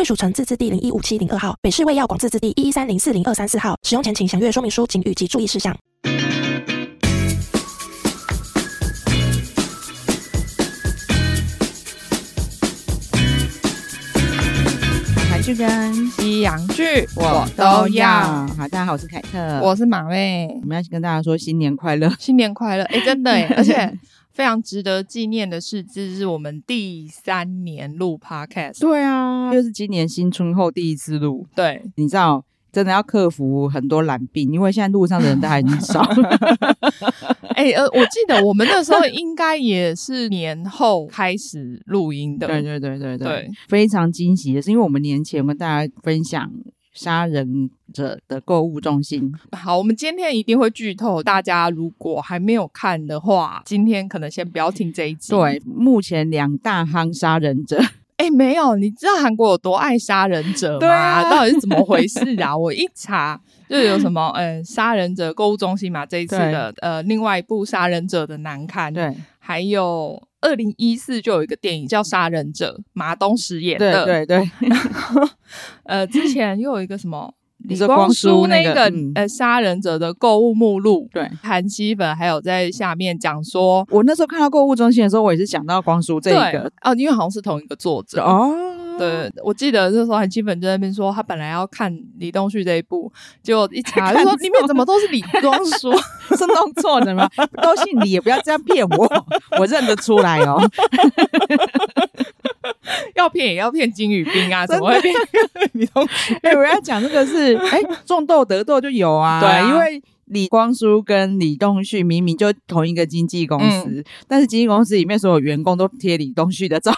贵属城自治地零一五七零二号，北市卫药广自治地一一三零四零二三四号。使用前请详阅说明书、警语及注意事项。韩剧跟西洋剧我都要。好，大家好，我是凯特，我是马妹。我们要跟大家说新年快乐，新年快乐！哎，真的耶，而且。非常值得纪念的是，这是我们第三年录 Podcast。对啊，又是今年新春后第一次录。对，你知道，真的要克服很多懒病，因为现在路上的人都还很少。哎、欸，呃，我记得我们那时候应该也是年后开始录音的。对对对对对，对非常惊喜的是，因为我们年前跟大家分享。杀人者的购物中心。好，我们今天一定会剧透。大家如果还没有看的话，今天可能先不要听这一集。对，目前两大夯杀人者。哎、欸，没有，你知道韩国有多爱杀人者吗？到底是怎么回事啊？我一查，就有什么，呃，杀人者购物中心嘛，这一次的，呃，另外一部杀人者的难看，对，还有。二零一四就有一个电影叫《杀人者》，马东石演的。对对对。然 后呃，之前又有一个什么 李光洙那个，那个呃，杀人者的购物目录。对，韩熙粉还有在下面讲说，我那时候看到购物中心的时候，我也是想到光洙这个哦，因为好像是同一个作者哦。对，我记得那时候韩熙粉就在那边说，他本来要看李东旭这一部，结果一查就说里面怎么都是李光 洙，是弄错的吗？都姓李，也不要这样骗我，我认得出来哦。要骗也要骗金宇彬啊，怎么会骗 李东旭？哎、欸，我要讲这个是，哎、欸，种豆得豆就有啊，对啊，因为。李光洙跟李栋旭明明就同一个经纪公司，嗯、但是经纪公司里面所有员工都贴李栋旭的照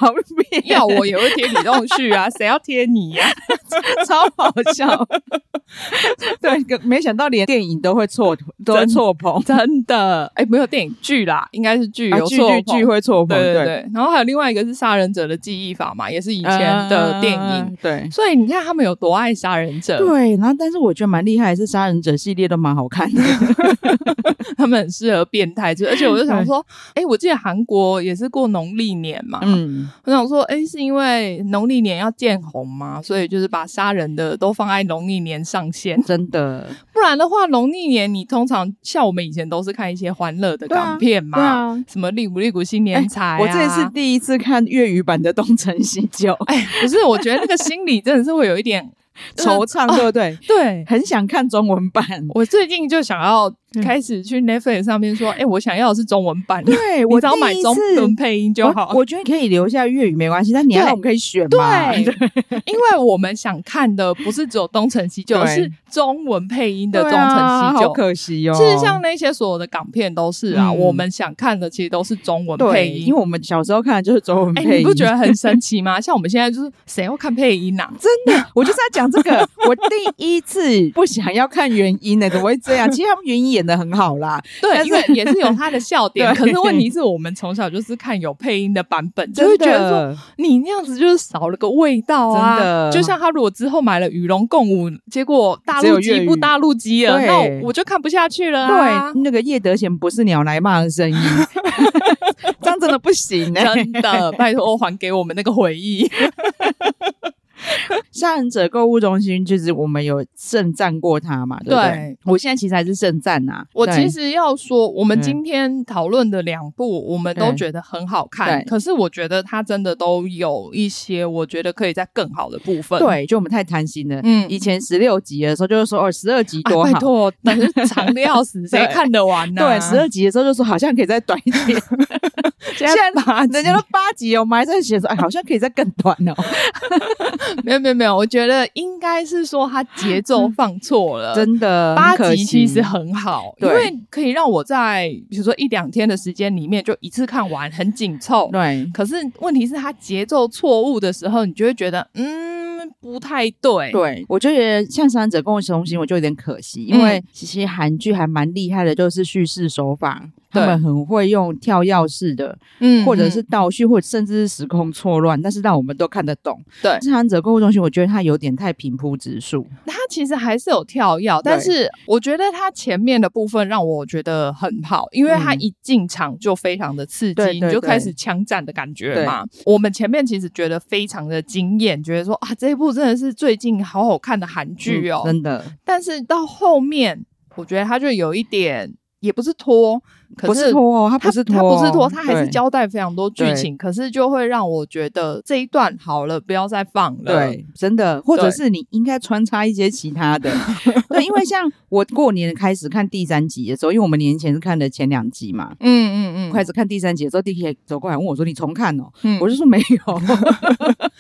片。要我也会贴李栋旭啊，谁要贴你呀、啊？超好笑。对，没想到连电影都会错，都会错棚，真的。哎、欸，没有电影剧啦，应该是剧有剧剧剧会错棚。对对对。对然后还有另外一个是杀人者的记忆法嘛，也是以前的电影。嗯、对。所以你看他们有多爱杀人者。对，然后但是我觉得蛮厉害，是杀人者系列都蛮好看的。他们很适合变态，就而且我就想说，哎、欸，我记得韩国也是过农历年嘛，嗯，我想说，哎、欸，是因为农历年要见红嘛，所以就是把杀人的都放在农历年上线，真的，不然的话，农历年你通常像我们以前都是看一些欢乐的港片嘛，啊，啊什么利古利古新年财、啊欸，我这是第一次看粤语版的《东成西就》，哎，不是，我觉得那个心理真的是会有一点 惆怅，对不对？对，很想看中文版，我最近就想要。开始去 Netflix 上面说，哎、欸，我想要的是中文版。对，我只要买中文配音就好。我，我觉得可以留下粤语没关系，但你要我们可以选嘛。对，对 因为我们想看的不是只有东成西就，是中文配音的东成西就。好可惜哦。其实像那些所有的港片都是啊，嗯、我们想看的其实都是中文配音，因为我们小时候看的就是中文配音。欸、你不觉得很神奇吗？像我们现在就是谁要看配音呐、啊？真的，我就是要讲这个。我第一次不想要看原音呢，怎么会这样？其实他们原音演的很好啦。对，因为也是有他的笑点，可是问题是我们从小就是看有配音的版本，就会觉得说你那样子就是少了个味道啊。真的，就像他如果之后买了与龙共舞，结果大陆机不大陆机了，那我就看不下去了啊。对，那个叶德娴不是鸟来骂的声音，这样真的不行欸，真的，拜托还给我们那个回忆。杀人者购物中心就是我们有盛赞过他嘛，对不对？我现在其实还是盛赞呐。我其实要说，我们今天讨论的两部，我们都觉得很好看。可是我觉得它真的都有一些，我觉得可以在更好的部分。对，就我们太贪心了。嗯，以前十六集的时候就是说，哦，十二集多好，啊、拜托，但是长的要死，谁看得完呢？对，十二集的时候就说好像可以再短一点。现在八，人家都八集哦，我们还在写说，哎，好像可以再更短哦。没有没有没有，我觉得应该是说他节奏放错了，真的八集其实很好，因为可以让我在比如说一两天的时间里面就一次看完，很紧凑。对，可是问题是他节奏错误的时候，你就会觉得嗯不太对。对，我就觉得像《三者跟我同行》，我就有点可惜，因为其实韩剧还蛮厉害的，就是叙事手法。他们很会用跳跃式的，嗯，或者是倒叙，或者甚至是时空错乱，但是让我们都看得懂。对，《伤者购物中心》，我觉得它有点太平铺直述。它其实还是有跳跃，但是我觉得它前面的部分让我觉得很好，因为它一进场就非常的刺激，嗯、你就开始枪战的感觉嘛。我们前面其实觉得非常的惊艳，觉得说啊，这一部真的是最近好好看的韩剧哦，真的。但是到后面，我觉得它就有一点。也不是拖，可是，不是拖哦，他不是拖，他不是拖，他还是交代非常多剧情，可是就会让我觉得这一段好了，不要再放了。对，真的，或者是你应该穿插一些其他的。对，因为像我过年开始看第三集的时候，因为我们年前是看的前两集嘛，嗯嗯嗯，开始看第三集的时候，弟弟走过来问我说：“你重看哦？”嗯，我就说没有。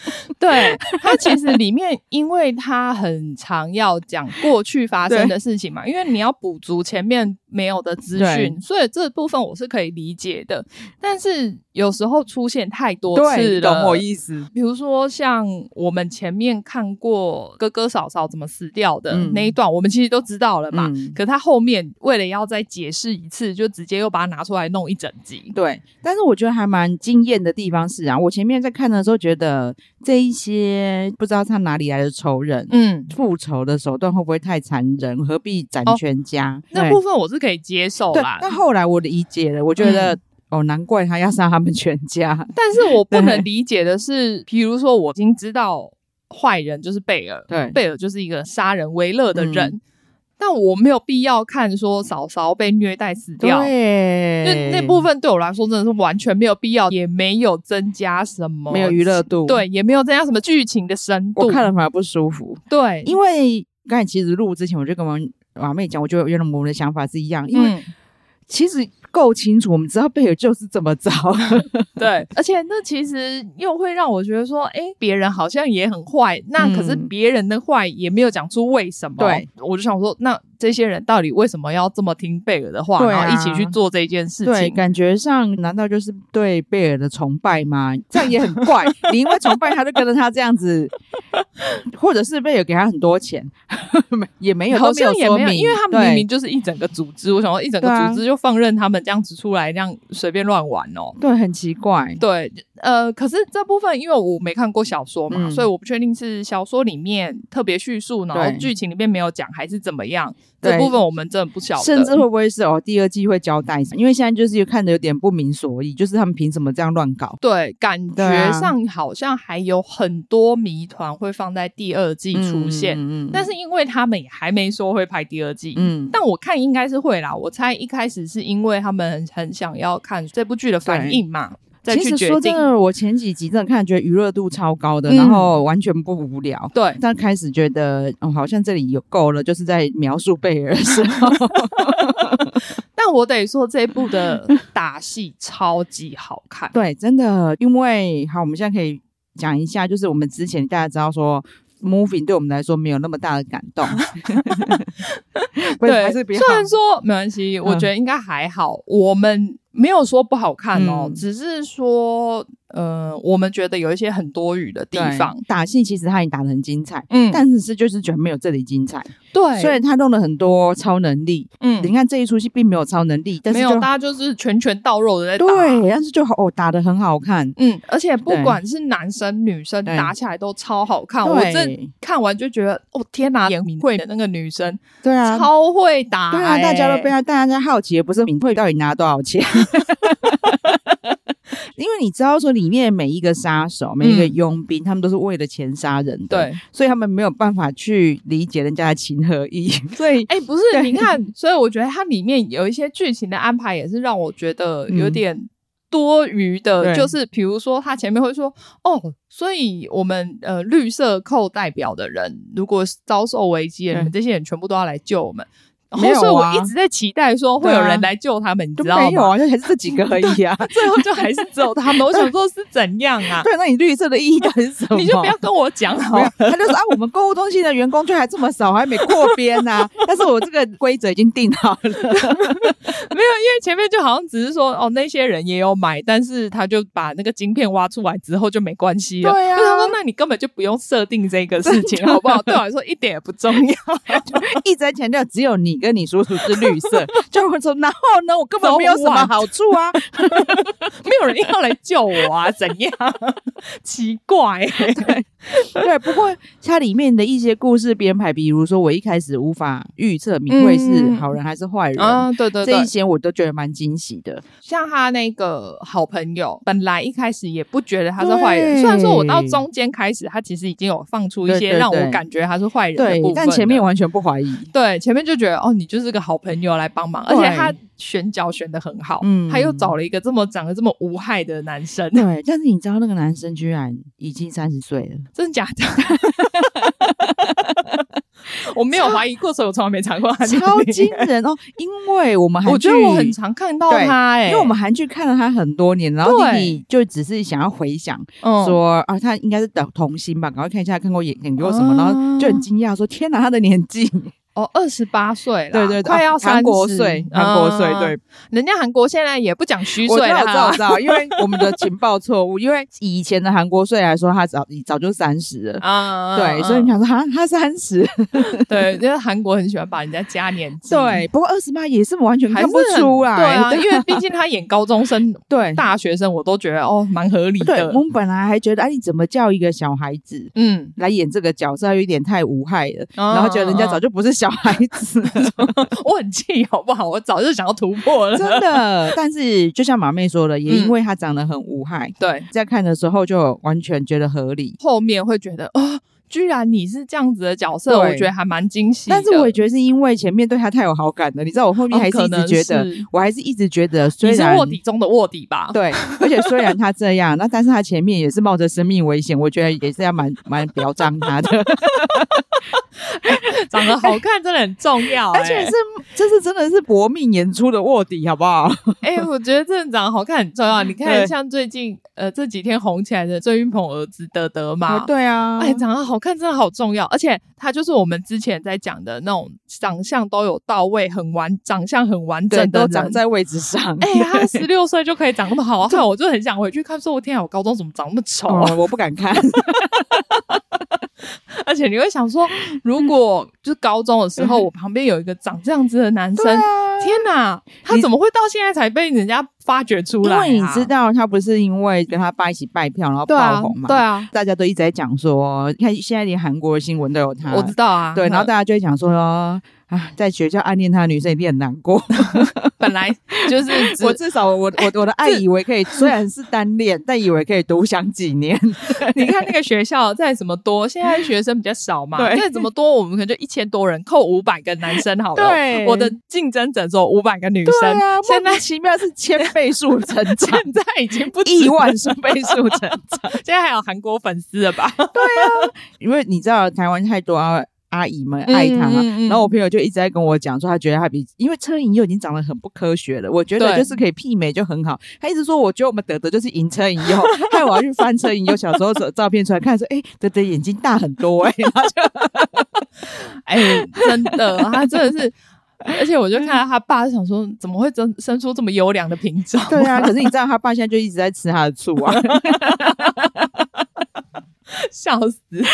对，他其实里面，因为他很常要讲过去发生的事情嘛，因为你要补足前面没有的资讯，所以这部分我是可以理解的。但是有时候出现太多次了，懂我意思？比如说像我们前面看过哥哥嫂嫂怎么死掉的那一段，嗯、我们其实都知道了嘛。嗯、可他后面为了要再解释一次，就直接又把它拿出来弄一整集。对，但是我觉得还蛮惊艳的地方是啊，我前面在看的时候觉得这一些不知道他哪里来的仇人，嗯，复仇的手段会不会太残忍？何必斩全家？哦、那部分我是。可以接受啦，但后来我理解了，我觉得、嗯、哦，难怪他要杀他们全家。但是我不能理解的是，比如说我已经知道坏人就是贝尔，对，贝尔就是一个杀人为乐的人，嗯、但我没有必要看说嫂嫂被虐待死掉，对，那那部分对我来说真的是完全没有必要，也没有增加什么，没有娱乐度，对，也没有增加什么剧情的深度，我看了反而不舒服。对，因为刚才其实录之前我就跟我们。马妹讲，我觉得原来我们的想法是一样，因为其实够清楚，我们知道贝尔就是这么着，对，而且那其实又会让我觉得说，哎，别人好像也很坏，那可是别人的坏也没有讲出为什么，对，我就想说那。这些人到底为什么要这么听贝尔的话，啊、然后一起去做这件事情？对，感觉上难道就是对贝尔的崇拜吗？这样也很怪。你因为崇拜他，就跟着他这样子，或者是贝尔给他很多钱，也没有，好像也没有，没有，因为他们明明就是一整个组织。我想说，一整个组织就放任他们这样子出来，这样随便乱玩哦。对，很奇怪。对。呃，可是这部分因为我没看过小说嘛，嗯、所以我不确定是小说里面特别叙述，然后剧情里面没有讲，还是怎么样。这部分我们真的不晓得。甚至会不会是哦，第二季会交代？因为现在就是看的有点不明所以，就是他们凭什么这样乱搞？对，感觉上好像还有很多谜团会放在第二季出现。嗯嗯。但是因为他们也还没说会拍第二季，嗯，但我看应该是会啦。我猜一开始是因为他们很想要看这部剧的反应嘛。其实说真的，我前几集真的看觉得娱乐度超高的，嗯、然后完全不无聊。对，但开始觉得哦，好像这里有够了，就是在描述贝尔的时候。但我得说，这一部的打戏超级好看。对，真的，因为好，我们现在可以讲一下，就是我们之前大家知道说，moving 对我们来说没有那么大的感动。对，虽然说没关系，我觉得应该还好。嗯、我们。没有说不好看哦，嗯、只是说，呃，我们觉得有一些很多余的地方。打戏其实他也打的很精彩，嗯，但是是就是觉得没有这里精彩。对，所以他弄了很多超能力，嗯，你看这一出戏并没有超能力，但是没有，大家就是拳拳到肉的在打，对，但是就好，哦，打的很好看，嗯，而且不管是男生女生打起来都超好看。我这看完就觉得，哦天哪，演敏慧的那个女生，对啊，超会打，欸，对啊，大家都被他，大家好奇不是敏慧到底拿了多少钱。因为你知道说里面每一个杀手、每一个佣兵，嗯、他们都是为了钱杀人的，对，所以他们没有办法去理解人家的情和义。所以，哎、欸，不是，你看，所以我觉得它里面有一些剧情的安排，也是让我觉得有点多余的。嗯、就是比如说，他前面会说，哦，所以我们呃绿色扣代表的人，如果遭受危机，你们这些人全部都要来救我们。没有、啊，所以我一直在期待说会有人来救他们，啊、你知道吗？没有啊，就还是这几个而已啊。最后就还是只有他们。我想说是怎样啊？对，那你绿色的意义到底是什么？你就不要跟我讲好。他就说啊，我们购物中心的员工就还这么少，还没扩编啊。但是我这个规则已经定好了。没有，因为前面就好像只是说哦，那些人也有买，但是他就把那个晶片挖出来之后就没关系了。对啊，他说那你根本就不用设定这个事情，好不好？对我来说一点也不重要。一直在强调只有你跟你叔叔是绿色，就会说然后呢，我根本没有什么好处啊，没有人要来救我啊，怎样？奇怪、欸，对 对。不过它里面的一些故事编排，比如说我一开始无法预测明慧是好人还是坏人、嗯、啊，对对对，这一些我都觉得蛮惊喜的。像他那个好朋友，本来一开始也不觉得他是坏人，虽然说我到中间开始，他其实已经有放出一些让我感觉他是坏人的部分，但前面完全不怀疑。对，前面就觉得哦，你就是个好朋友来帮忙，而且他选角选的很好，嗯，他又找了一个这么长得这么无害的男生，对，但是你知道那个男生居然已经三十岁了，真的假的？我没有怀疑过，所以我从来没查过他。超惊人哦！因为我们韩剧，我觉得我很常看到他，哎，因为我们韩剧看了他很多年，然后弟弟就只是想要回想，说啊，他应该是等童星吧，赶快看一下看过演演过什么，然后就很惊讶说：“天哪，他的年纪！”哦，二十八岁了，对对对，快要三国岁，韩国岁，对，人家韩国现在也不讲虚岁了，我知道，我知道，因为我们的情报错误，因为以前的韩国岁来说，他早早就三十了啊，对，所以你想说他他三十，对，因为韩国很喜欢把人家加年纪，对，不过二十八也是完全看不出来，对啊，因为毕竟他演高中生，对，大学生，我都觉得哦，蛮合理的。对，我们本来还觉得，哎，你怎么叫一个小孩子，嗯，来演这个角色，有一点太无害了，然后觉得人家早就不是小孩子。我很气，好不好？我早就想要突破了，真的。但是就像马妹说的，也因为她长得很无害，嗯、对，在看的时候就完全觉得合理。后面会觉得啊。哦居然你是这样子的角色，我觉得还蛮惊喜。但是我也觉得是因为前面对他太有好感了，你知道，我后面还是一直觉得，我还是一直觉得，虽然卧底中的卧底吧。对，而且虽然他这样，那但是他前面也是冒着生命危险，我觉得也是要蛮蛮表彰他的。长得好看真的很重要，而且是这是真的是搏命演出的卧底，好不好？哎，我觉得真的长得好看很重要。你看，像最近呃这几天红起来的郑云鹏儿子德德嘛，对啊，哎，长得好看真的好重要，而且他就是我们之前在讲的那种长相都有到位、很完、长相很完整的，都长在位置上。哎，他十六岁就可以长那么好看，我就很想回去看。说我天啊，我高中怎么长那么丑啊？我不敢看。而且你会想说，如果就是高中的时候，我旁边有一个长这样子的男生，天哪，他怎么会到现在才被人家发掘出来？因为你知道，他不是因为跟他爸一起拜票然后爆红嘛？对啊，大家都一直在讲说，你看现在连韩国的新闻都有他，我知道啊。对，然后大家就会讲说。啊，在学校暗恋他的女生一定很难过。本来就是 我至少我我我的爱以为可以，虽然是单恋，但以为可以独享几年。你看那个学校再怎么多，现在学生比较少嘛，再怎么多，我们可能就一千多人，扣五百个男生好了。对，我的竞争者只有五百个女生。啊现在奇妙是千倍数成长，现在已经不亿万数倍数成长。现在还有韩国粉丝了吧？对啊，因为你知道台湾太多啊。阿姨们爱他，嗯嗯嗯，然后我朋友就一直在跟我讲说，他觉得他比因为车银优已经长得很不科学了，我觉得就是可以媲美就很好。他一直说，我觉得我们德德就是赢车银优，害我要去翻车银优小时候的照片出来看，说，哎，德德眼睛大很多哎，然后就，哎，真的，他真的是，而且我就看到他爸，想说，怎么会生生出这么优良的品种？对啊，可是你知道他爸现在就一直在吃他的醋啊。笑死了！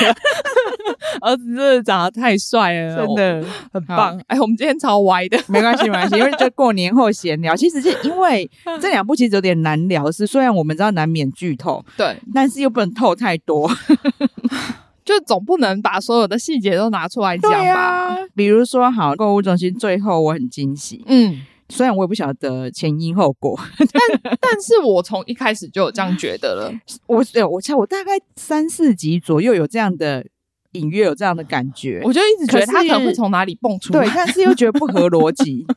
儿子真的长得太帅了，真的很棒。哎，我们今天超歪的，没关系，没关系，因为就过年后闲聊。其实是因为 这两部其实有点难聊，是虽然我们知道难免剧透，对，但是又不能透太多，就总不能把所有的细节都拿出来讲吧。比如说，好，购物中心最后我很惊喜，嗯。虽然我也不晓得前因后果，但但是我从一开始就有这样觉得了。我我猜我大概三四集左右有这样的隐约有这样的感觉，我就一直觉得他可能会从哪里蹦出来，对，但是又觉得不合逻辑。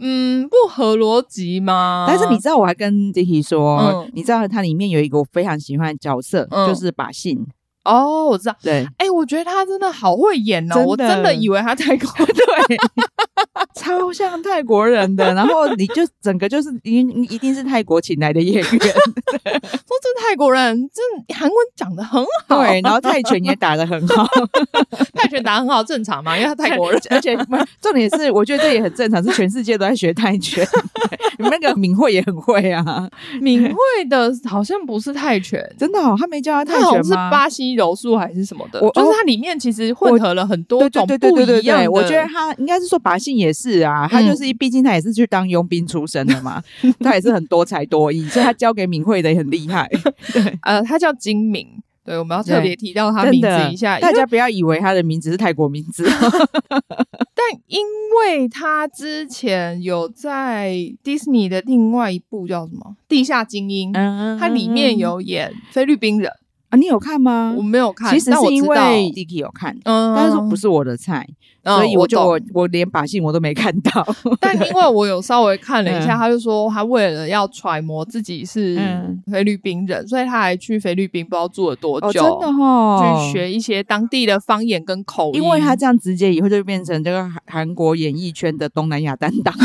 嗯，不合逻辑吗？但是你知道，我还跟 Dicky 说，嗯、你知道它里面有一个我非常喜欢的角色，嗯、就是把信。哦，我知道。对，哎，我觉得他真的好会演哦，我真的以为他泰国 对，超像泰国人的。然后你就整个就是一一定是泰国请来的演员，说这泰国人这韩文讲的很好，对，然后泰拳也打的很好，泰拳打得很好正常嘛，因为他泰国人，而且重点是我觉得这也很正常，是全世界都在学泰拳。你们那个敏慧也很会啊，敏慧的好像不是泰拳，真的哦，他没教他泰拳吗？是巴西柔术还是什么的？我就是它里面其实混合了很多种不一样我觉得他应该是说把信也是啊，他就是毕竟他也是去当佣兵出身的嘛，他也是很多才多艺，所以他教给敏慧的也很厉害。对，呃，他叫金敏。对，我们要特别提到他名字一下，大家不要以为他的名字是泰国名字。但因为他之前有在迪士尼的另外一部叫什么《地下精英》，嗯，他里面有演菲律宾人。你有看吗？我没有看，其实是因为 Dicky 有看，嗯，但是说不是我的菜，所以我就我我连把戏我都没看到。但因为我有稍微看了一下，他就说他为了要揣摩自己是菲律宾人，所以他还去菲律宾不知道住了多久，真的哈，去学一些当地的方言跟口音。因为他这样直接以后就变成这个韩国演艺圈的东南亚担当。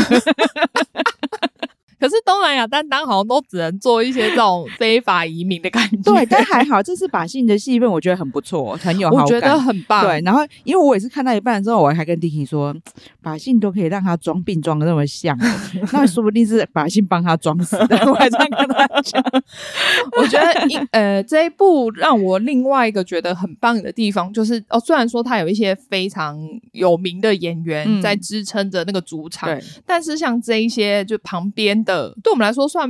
可是东南亚担当好像都只能做一些这种非法移民的感觉。对，但还好，这次把信的戏份我觉得很不错，很有好感，我觉得很棒。对，然后因为我也是看到一半之后，我还跟 Dicky 说，把信都可以让他装病装的那么像，那说不定是把信帮他装死的。我还在跟他讲，我觉得一呃这一部让我另外一个觉得很棒的地方就是哦，虽然说他有一些非常有名的演员在支撑着那个主场，嗯、但是像这一些就旁边的。对我们来说算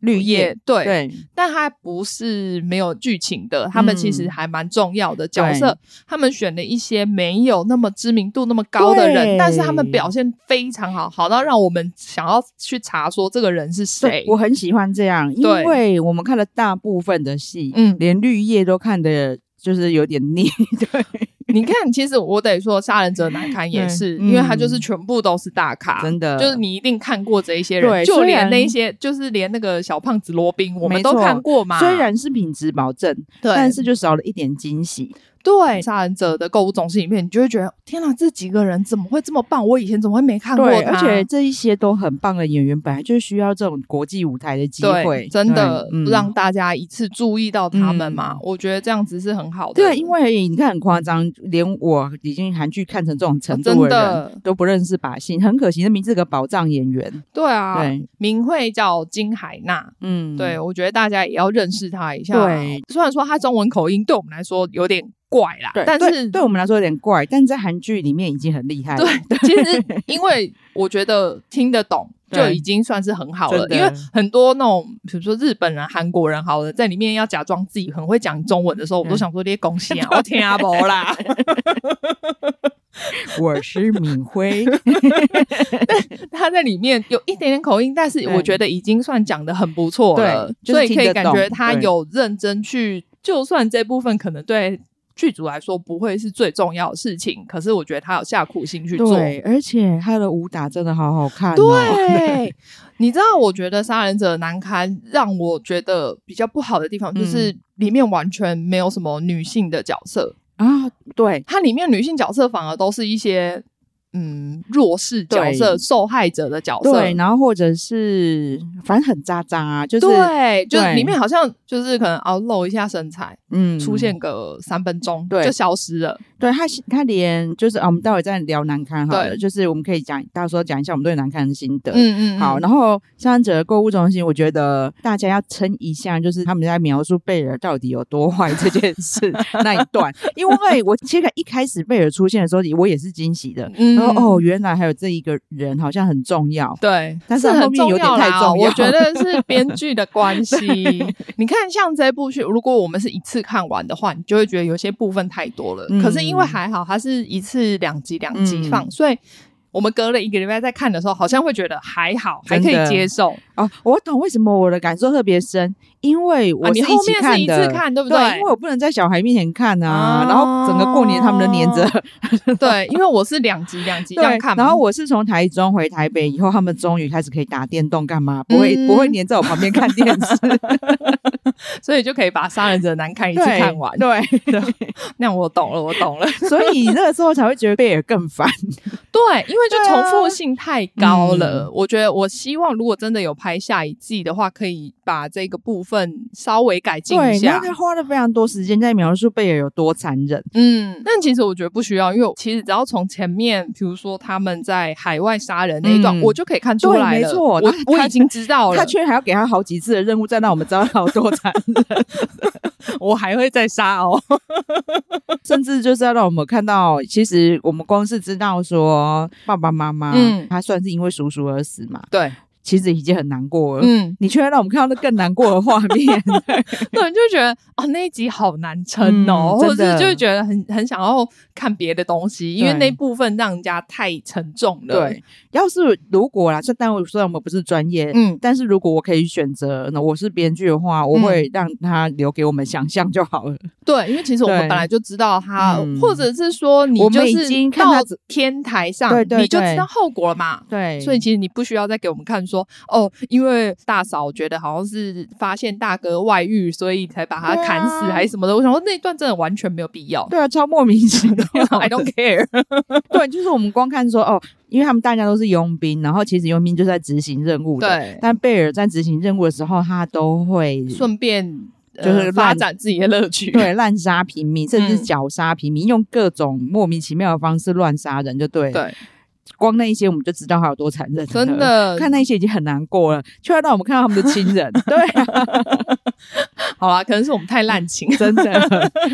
绿叶，对，对，但他不是没有剧情的，他们其实还蛮重要的角色。他们选了一些没有那么知名度那么高的人，但是他们表现非常好，好到让我们想要去查说这个人是谁。我很喜欢这样，因为我们看了大部分的戏，嗯，连绿叶都看的，就是有点腻，对。你看，其实我得说，《杀人者难堪》也是，嗯、因为他就是全部都是大咖，真的，就是你一定看过这一些人，就连那些，就是连那个小胖子罗宾，我们都看过嘛。虽然是品质保证，对，但是就少了一点惊喜。对，杀人者的购物中心里面，你就会觉得天哪，这几个人怎么会这么棒？我以前怎么会没看过？对，而且这一些都很棒的演员，本来就需要这种国际舞台的机会，真的让大家一次注意到他们嘛。我觉得这样子是很好的。对，因为你看很夸张，连我已经韩剧看成这种程度的人都不认识把信，很可惜，那名字是个宝藏演员。对啊，对，名讳叫金海娜。嗯，对，我觉得大家也要认识他一下。对，虽然说他中文口音对我们来说有点。怪啦，但是对，对我们来说有点怪，但在韩剧里面已经很厉害了。对，其实因为我觉得听得懂 就已经算是很好了，因为很多那种比如说日本人、韩国人，好了，在里面要假装自己很会讲中文的时候，我都想说这些恭喜啊，我听阿伯啦，我是敏辉，他在里面有一点点口音，但是我觉得已经算讲的很不错了，所以可以感觉他有认真去，就算这部分可能对。剧组来说不会是最重要的事情，可是我觉得他有下苦心去做，对，而且他的武打真的好好看哦。对，你知道，我觉得《杀人者难堪》让我觉得比较不好的地方，就是里面完全没有什么女性的角色啊。对，它里面女性角色反而都是一些。嗯，弱势角色、受害者的角色，对，然后或者是反正很渣渣啊，就是对，就是里面好像就是可能哦露一下身材，嗯，出现个三分钟，对，就消失了。对他，他连就是啊，我们待会再聊难堪好了，对就是我们可以讲到时候讲一下我们对难堪的心得。嗯，嗯嗯，好，然后杀人者购物中心，我觉得大家要撑一下，就是他们在描述贝尔到底有多坏这件事 那一段，因为我其实一开始贝尔出现的时候，我也是惊喜的，嗯。哦，原来还有这一个人，好像很重要。对，但是后面有点太重要。我觉得是 编剧的关系。你看，像这部剧，如果我们是一次看完的话，你就会觉得有些部分太多了。嗯、可是因为还好，它是一次两集两集放，嗯、所以。我们隔了一个礼拜再看的时候，好像会觉得还好，还可以接受哦。我懂为什么我的感受特别深，因为我是后面是一次看，对不对？对，因为我不能在小孩面前看啊。啊然后整个过年他们都黏着。对，因为我是两集两集这样看。然后我是从台中回台北以后，他们终于开始可以打电动干嘛？不会、嗯、不会黏在我旁边看电视。所以就可以把《杀人者难看》一次看完。对对，那我懂了，我懂了。所以那个时候才会觉得贝尔更烦。对，因为就重复性太高了。我觉得，我希望如果真的有拍下一季的话，可以把这个部分稍微改进一下。他花了非常多时间在描述贝尔有多残忍。嗯，但其实我觉得不需要，因为其实只要从前面，比如说他们在海外杀人那一段，我就可以看出来了。没错，我我已经知道了。他居然还要给他好几次的任务，再让我们知道他有多残忍。我还会再杀哦，甚至就是要让我们看到，其实我们光是知道说爸爸妈妈，嗯，他算是因为叔叔而死嘛，对。其实已经很难过了，嗯，你却让我们看到那更难过的画面，对，就觉得哦，那一集好难撑哦，嗯、或者是就会觉得很很想要看别的东西，因为那部分让人家太沉重了。对，要是如果啦，这单位虽然我们不是专业，嗯，但是如果我可以选择，那我是编剧的话，我会让他留给我们想象就好了。对，因为其实我们本来就知道他，嗯、或者是说你就是到天台上，对对对，你就知道后果了嘛。对，所以其实你不需要再给我们看。说哦，因为大嫂觉得好像是发现大哥外遇，所以才把他砍死还是什么的。啊、我想说那一段真的完全没有必要。对啊，超莫名其妙，I don't care。对，就是我们光看说哦，因为他们大家都是佣兵，然后其实佣兵就是在执行任务的。对，但贝尔在执行任务的时候，他都会顺便就是发展自己的乐趣，对，滥杀平民，甚至绞杀平民，嗯、用各种莫名其妙的方式乱杀人，就对。对。光那一些我们就知道他有多残忍，真的。看那一些已经很难过了，却要让我们看到他们的亲人。对啊，好啊，可能是我们太滥情，真的。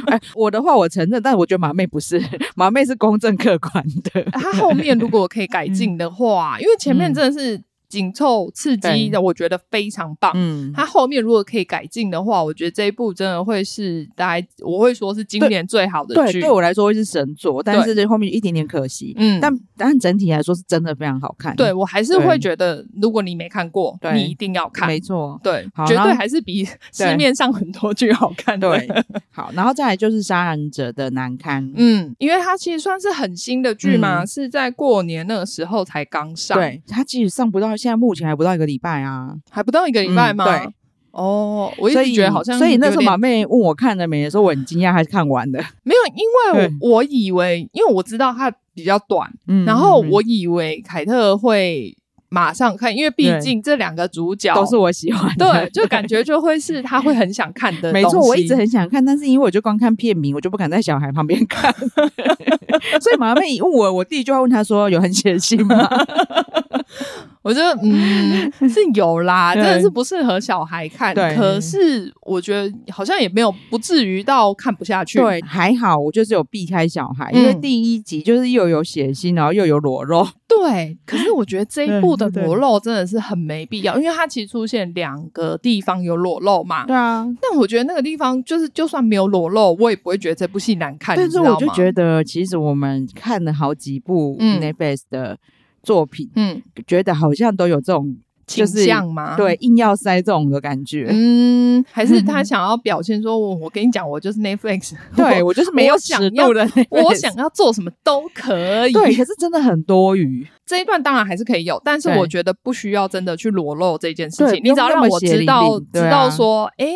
哎，我的话我承认，但我觉得马妹不是，马妹是公正客观的。他后面如果可以改进的话，嗯、因为前面真的是。紧凑刺激的，我觉得非常棒。嗯，它后面如果可以改进的话，我觉得这一部真的会是大概我会说是今年最好的剧。对，对我来说会是神作，但是这后面一点点可惜。嗯，但但整体来说是真的非常好看。对，我还是会觉得，如果你没看过，你一定要看。没错，对，绝对还是比 市面上很多剧好看。对，好，然后再来就是《杀人者的难堪》。嗯，因为它其实算是很新的剧嘛，是在过年那个时候才刚上。对，它其实上不到。现在目前还不到一个礼拜啊，还不到一个礼拜吗？嗯、对，哦，我一直觉得好像，所以那时候马妹问我看了没的时候，我很惊讶，还是看完的。没有，因为我以为，因为我知道它比较短，嗯、然后我以为凯特会。马上看，因为毕竟这两个主角都是我喜欢的，对，就感觉就会是 他会很想看的。没错，我一直很想看，但是因为我就光看片名，我就不敢在小孩旁边看。所以马妹问我，我第一句话问他说：“有很血腥吗？” 我觉得嗯是有啦，真的是不适合小孩看。对，可是我觉得好像也没有不至于到看不下去。对，还好我就是有避开小孩，因为第一集就是又有血腥，然后又有裸露。对，可是我觉得这一部的裸露真的是很没必要，因为它其实出现两个地方有裸露嘛。对啊，但我觉得那个地方就是就算没有裸露，我也不会觉得这部戏难看。但是我就觉得，其实我们看了好几部 Netflix 的作品，嗯，觉得好像都有这种。就是像吗？对，硬要塞这种的感觉。嗯，还是 他想要表现说，我我跟你讲，我就是 Netflix，对我就是没有想要的，我想要做什么都可以。对，可是真的很多余。这一段当然还是可以有，但是我觉得不需要真的去裸露这件事情。你只要让我知道，知道说，哎，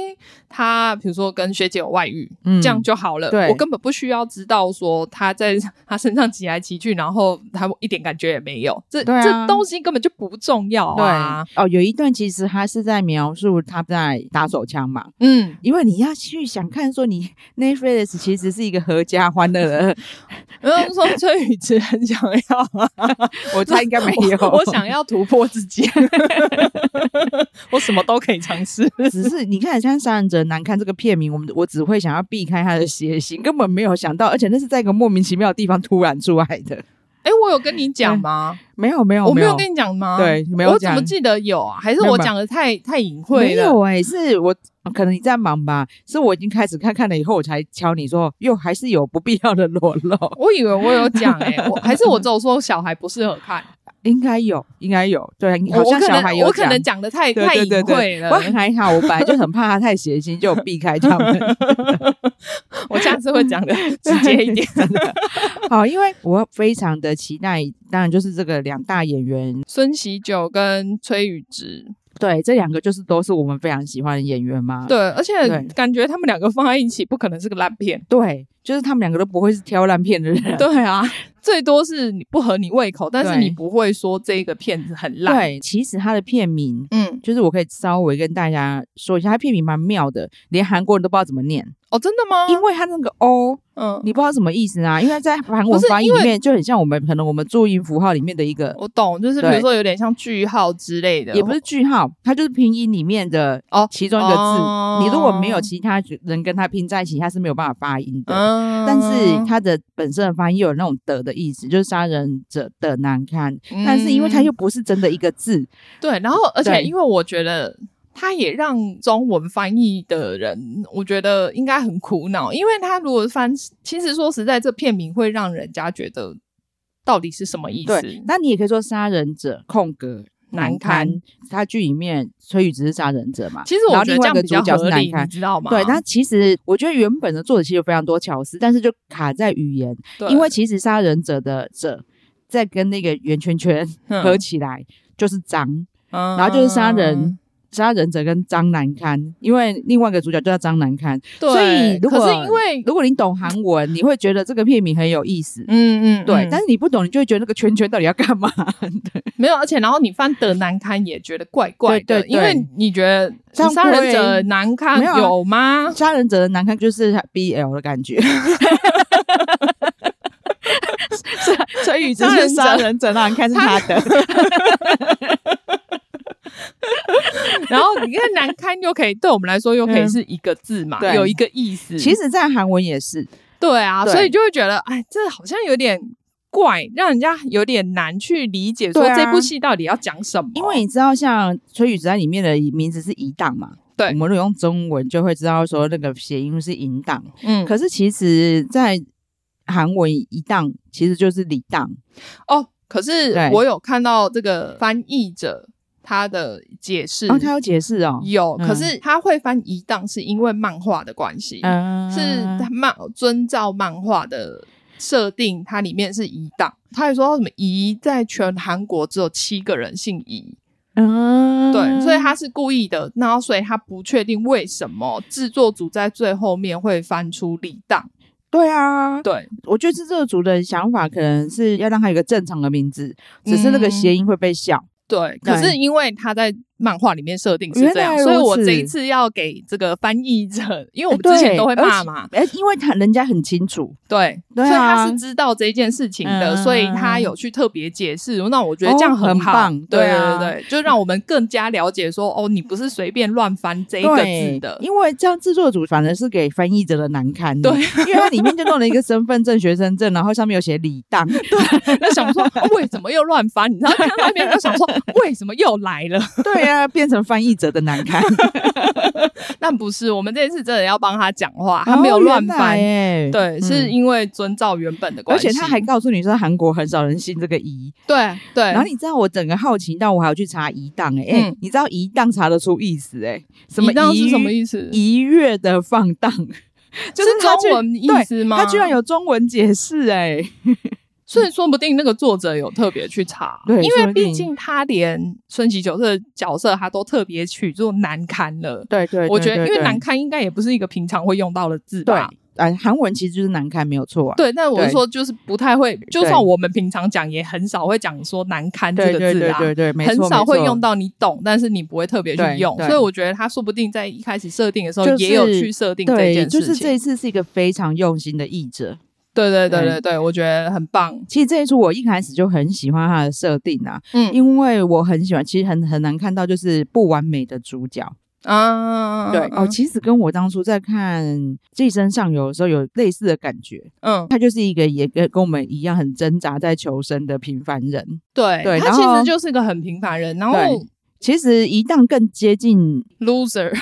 他比如说跟学姐有外遇，这样就好了。我根本不需要知道说他在他身上骑来骑去，然后他一点感觉也没有。这这东西根本就不重要啊。哦，有一段其实他是在描述他在打手枪嘛，嗯，因为你要去想看说你 Netflix 其实是一个合家欢的 人，然后说崔宇植很想要啊，我猜应该没有，我，我想要突破自己，我什么都可以尝试，只是你看像杀人者难看这个片名，我们我只会想要避开他的血腥，根本没有想到，而且那是在一个莫名其妙的地方突然出来的。哎，我有跟你讲吗？没有，没有，我没有跟你讲吗？对，没有。我怎么记得有啊？还是我讲的太太隐晦了？没有哎，是我可能你在忙吧？是我已经开始看看了以后，我才敲你说，哟，还是有不必要的裸露。我以为我有讲哎，我 还是我只有说小孩不适合看。应该有，应该有，对，好像小孩有讲。我可能讲的太太隐晦了。我还好，我本来就很怕他太邪心，就避开他们。我下次会讲的直接一点。好，因为我非常的期待，当然就是这个两大演员孙喜九跟崔宇植。对，这两个就是都是我们非常喜欢的演员嘛。对，而且感觉他们两个放在一起不可能是个烂片。对，就是他们两个都不会是挑烂片的人。对啊。最多是你不合你胃口，但是你不会说这个片子很烂。对，其实它的片名，嗯，就是我可以稍微跟大家说一下，它片名蛮妙的，连韩国人都不知道怎么念。哦，真的吗？因为它那个 O，嗯，你不知道什么意思啊？因为在韩文发音里面就很像我们可能我们注音符号里面的一个，我懂，就是比如说有点像句号之类的，也不是句号，它就是拼音里面的哦其中一个字。哦、你如果没有其他人跟它拼在一起，它是没有办法发音的。嗯、但是它的本身的发音又有那种的的意思，就是杀人者的难堪。嗯、但是因为它又不是真的一个字，对，然后而且因为我觉得。他也让中文翻译的人，我觉得应该很苦恼，因为他如果翻，其实说实在，这片名会让人家觉得到底是什么意思？对，那你也可以说杀人者空格难堪。他剧里面崔宇只是杀人者嘛？其实我觉得这样比较合理，你知道吗？对，那其实我觉得原本的作者其实有非常多巧思，但是就卡在语言，因为其实杀人者的者在跟那个圆圈圈合起来就是脏，嗯、然后就是杀人。杀人者跟张难堪，因为另外一个主角就叫张难堪，对所以如果可是因为如果你懂韩文，你会觉得这个片名很有意思，嗯嗯，对。嗯、但是你不懂，你就会觉得那个圈圈到底要干嘛？对，没有，而且然后你翻得难堪也觉得怪怪的，对对对，因为你觉得杀人者难堪有吗？杀人者的难堪就是 BL 的感觉，所以就是杀人者难堪是他的。然后你看难堪又可以对我们来说又可以是一个字嘛，嗯、有一个意思。其实，在韩文也是。对啊，对所以就会觉得，哎，这好像有点怪，让人家有点难去理解，说这部戏到底要讲什么。因为你知道，像崔宇植在里面的名字是一档嘛，对，我们如果用中文就会知道说那个谐音是淫荡。嗯，可是其实，在韩文宜当其实就是李当。哦，可是我有看到这个翻译者。他的解释哦，他有解释哦，有，可是他会翻一档是因为漫画的关系，嗯、是漫遵照漫画的设定，它里面是一档。他还说什么宜在全韩国只有七个人姓宜，嗯，对，所以他是故意的，然后所以他不确定为什么制作组在最后面会翻出李档。对啊，对，我觉得制作组的想法可能是要让他有个正常的名字，只是那个谐音会被笑。对，可是因为他在漫画里面设定是这样，所以我这一次要给这个翻译者，因为我们之前都会骂嘛，哎，因为他人家很清楚，对，所以他是知道这件事情的，所以他有去特别解释。那我觉得这样很好，对对对，就让我们更加了解说，哦，你不是随便乱翻这一个字的，因为这样制作组反而是给翻译者的难堪。的，对，因为他里面就弄了一个身份证、学生证，然后上面有写李当，对，那想说为什么又乱翻？你知道看到那边就想说 为什么又来了？对啊，变成翻。译者的难堪，那不是我们这次真的要帮他讲话，他没有乱翻，欸、对，嗯、是因为遵照原本的关系，而且他还告诉你说韩国很少人信这个宜，对对。然后你知道我整个好奇到我还要去查一档，哎、你知道一档查得出意思哎、欸？什么宜是什么意思？一月的放荡，就是中文意思吗？他居然有中文解释哎、欸！所以说不定那个作者有特别去查，对，因为毕竟他连孙喜九这个角色他都特别取做难堪了。对对，我觉得因为难堪应该也不是一个平常会用到的字吧。对，哎，韩文其实就是难堪没有错啊。对，但我是说就是不太会，就算我们平常讲也很少会讲说难堪这个字啊，对对对，很少会用到你懂，但是你不会特别去用。所以我觉得他说不定在一开始设定的时候也有去设定这件事情。就是这一次是一个非常用心的译者。对对对对对，嗯、我觉得很棒。其实这一出我一开始就很喜欢它的设定啊，嗯，因为我很喜欢，其实很很难看到就是不完美的主角啊。对哦，其实跟我当初在看《寄生上流》的时候有类似的感觉。嗯，他就是一个也跟跟我们一样很挣扎在求生的平凡人。对，对，他其实就是个很平凡人。然后，其实一旦更接近 loser。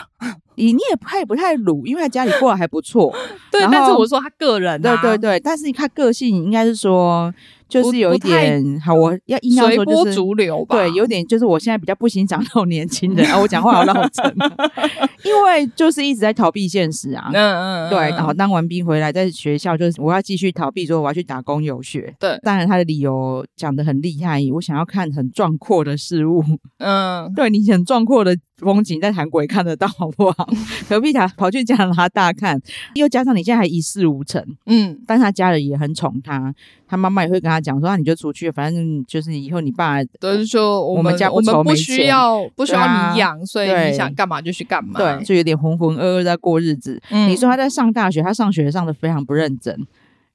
你你也他也不太鲁，因为他家里过得还不错。对，但是我说他个人，对对对，但是他个性应该是说，就是有一点好，我要硬要说就是逐流吧。对，有点就是我现在比较不欣赏那种年轻人啊。我讲话好老成，因为就是一直在逃避现实啊。嗯嗯，对。然后当完兵回来，在学校就是我要继续逃避，说我要去打工游学。对，当然他的理由讲的很厉害，我想要看很壮阔的事物。嗯，对，你很壮阔的风景在韩国也看得到，好不好？何必他跑去加拿大看？又加上你现在还一事无成，嗯，但他家人也很宠他，他妈妈也会跟他讲说：“那你就出去，反正就是以后你爸都是说我们家我们不需要不需要你养，啊、所以你想干嘛就去干嘛。”对，就有点浑浑噩噩在过日子。嗯、你说他在上大学，他上学上的非常不认真。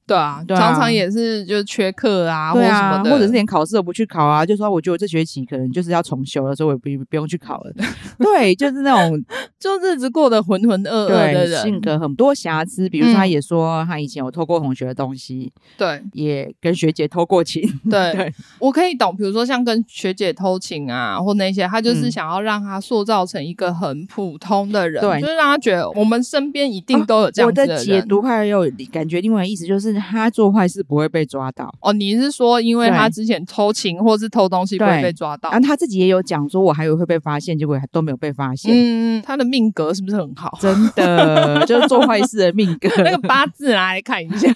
对啊，对啊，常常也是就是缺课啊，或者什么的，或者是连考试都不去考啊，就说我觉得我这学期可能就是要重修了，所以我也不不用去考了。对，就是那种 就日子过得浑浑噩噩的人，性格很多瑕疵。比如说，他也说他以前有偷过同学的东西，对、嗯，也跟学姐偷过情。对，对我可以懂，比如说像跟学姐偷情啊，或那些，他就是想要让他塑造成一个很普通的人，就是让他觉得我们身边一定都有这样子的人。啊、我的解读还有感觉，另外的意思就是。他做坏事不会被抓到哦？你是说，因为他之前偷情或是偷东西不会被抓到？然后他自己也有讲说，我还以为会被发现，结果还都没有被发现。嗯，他的命格是不是很好？真的，就是做坏事的命格。那个八字拿来看一下，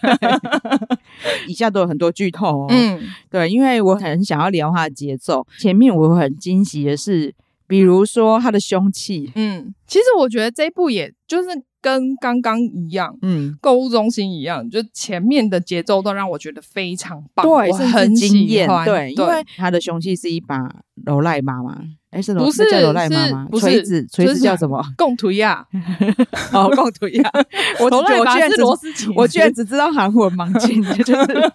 以下都有很多剧透哦。嗯，对，因为我很想要聊他的节奏。前面我很惊喜的是，比如说他的凶器。嗯，其实我觉得这一部也就是。跟刚刚一样，嗯，购物中心一样，就前面的节奏都让我觉得非常棒，对，我很惊艳，对，对，因为他的凶器是一把柔赖妈妈。哎，是不是叫罗赖妈妈？锤子，锤子叫什么？贡图亚。哦，贡图亚。我我居然是螺丝起，我居然只知道韩文盲进的，就是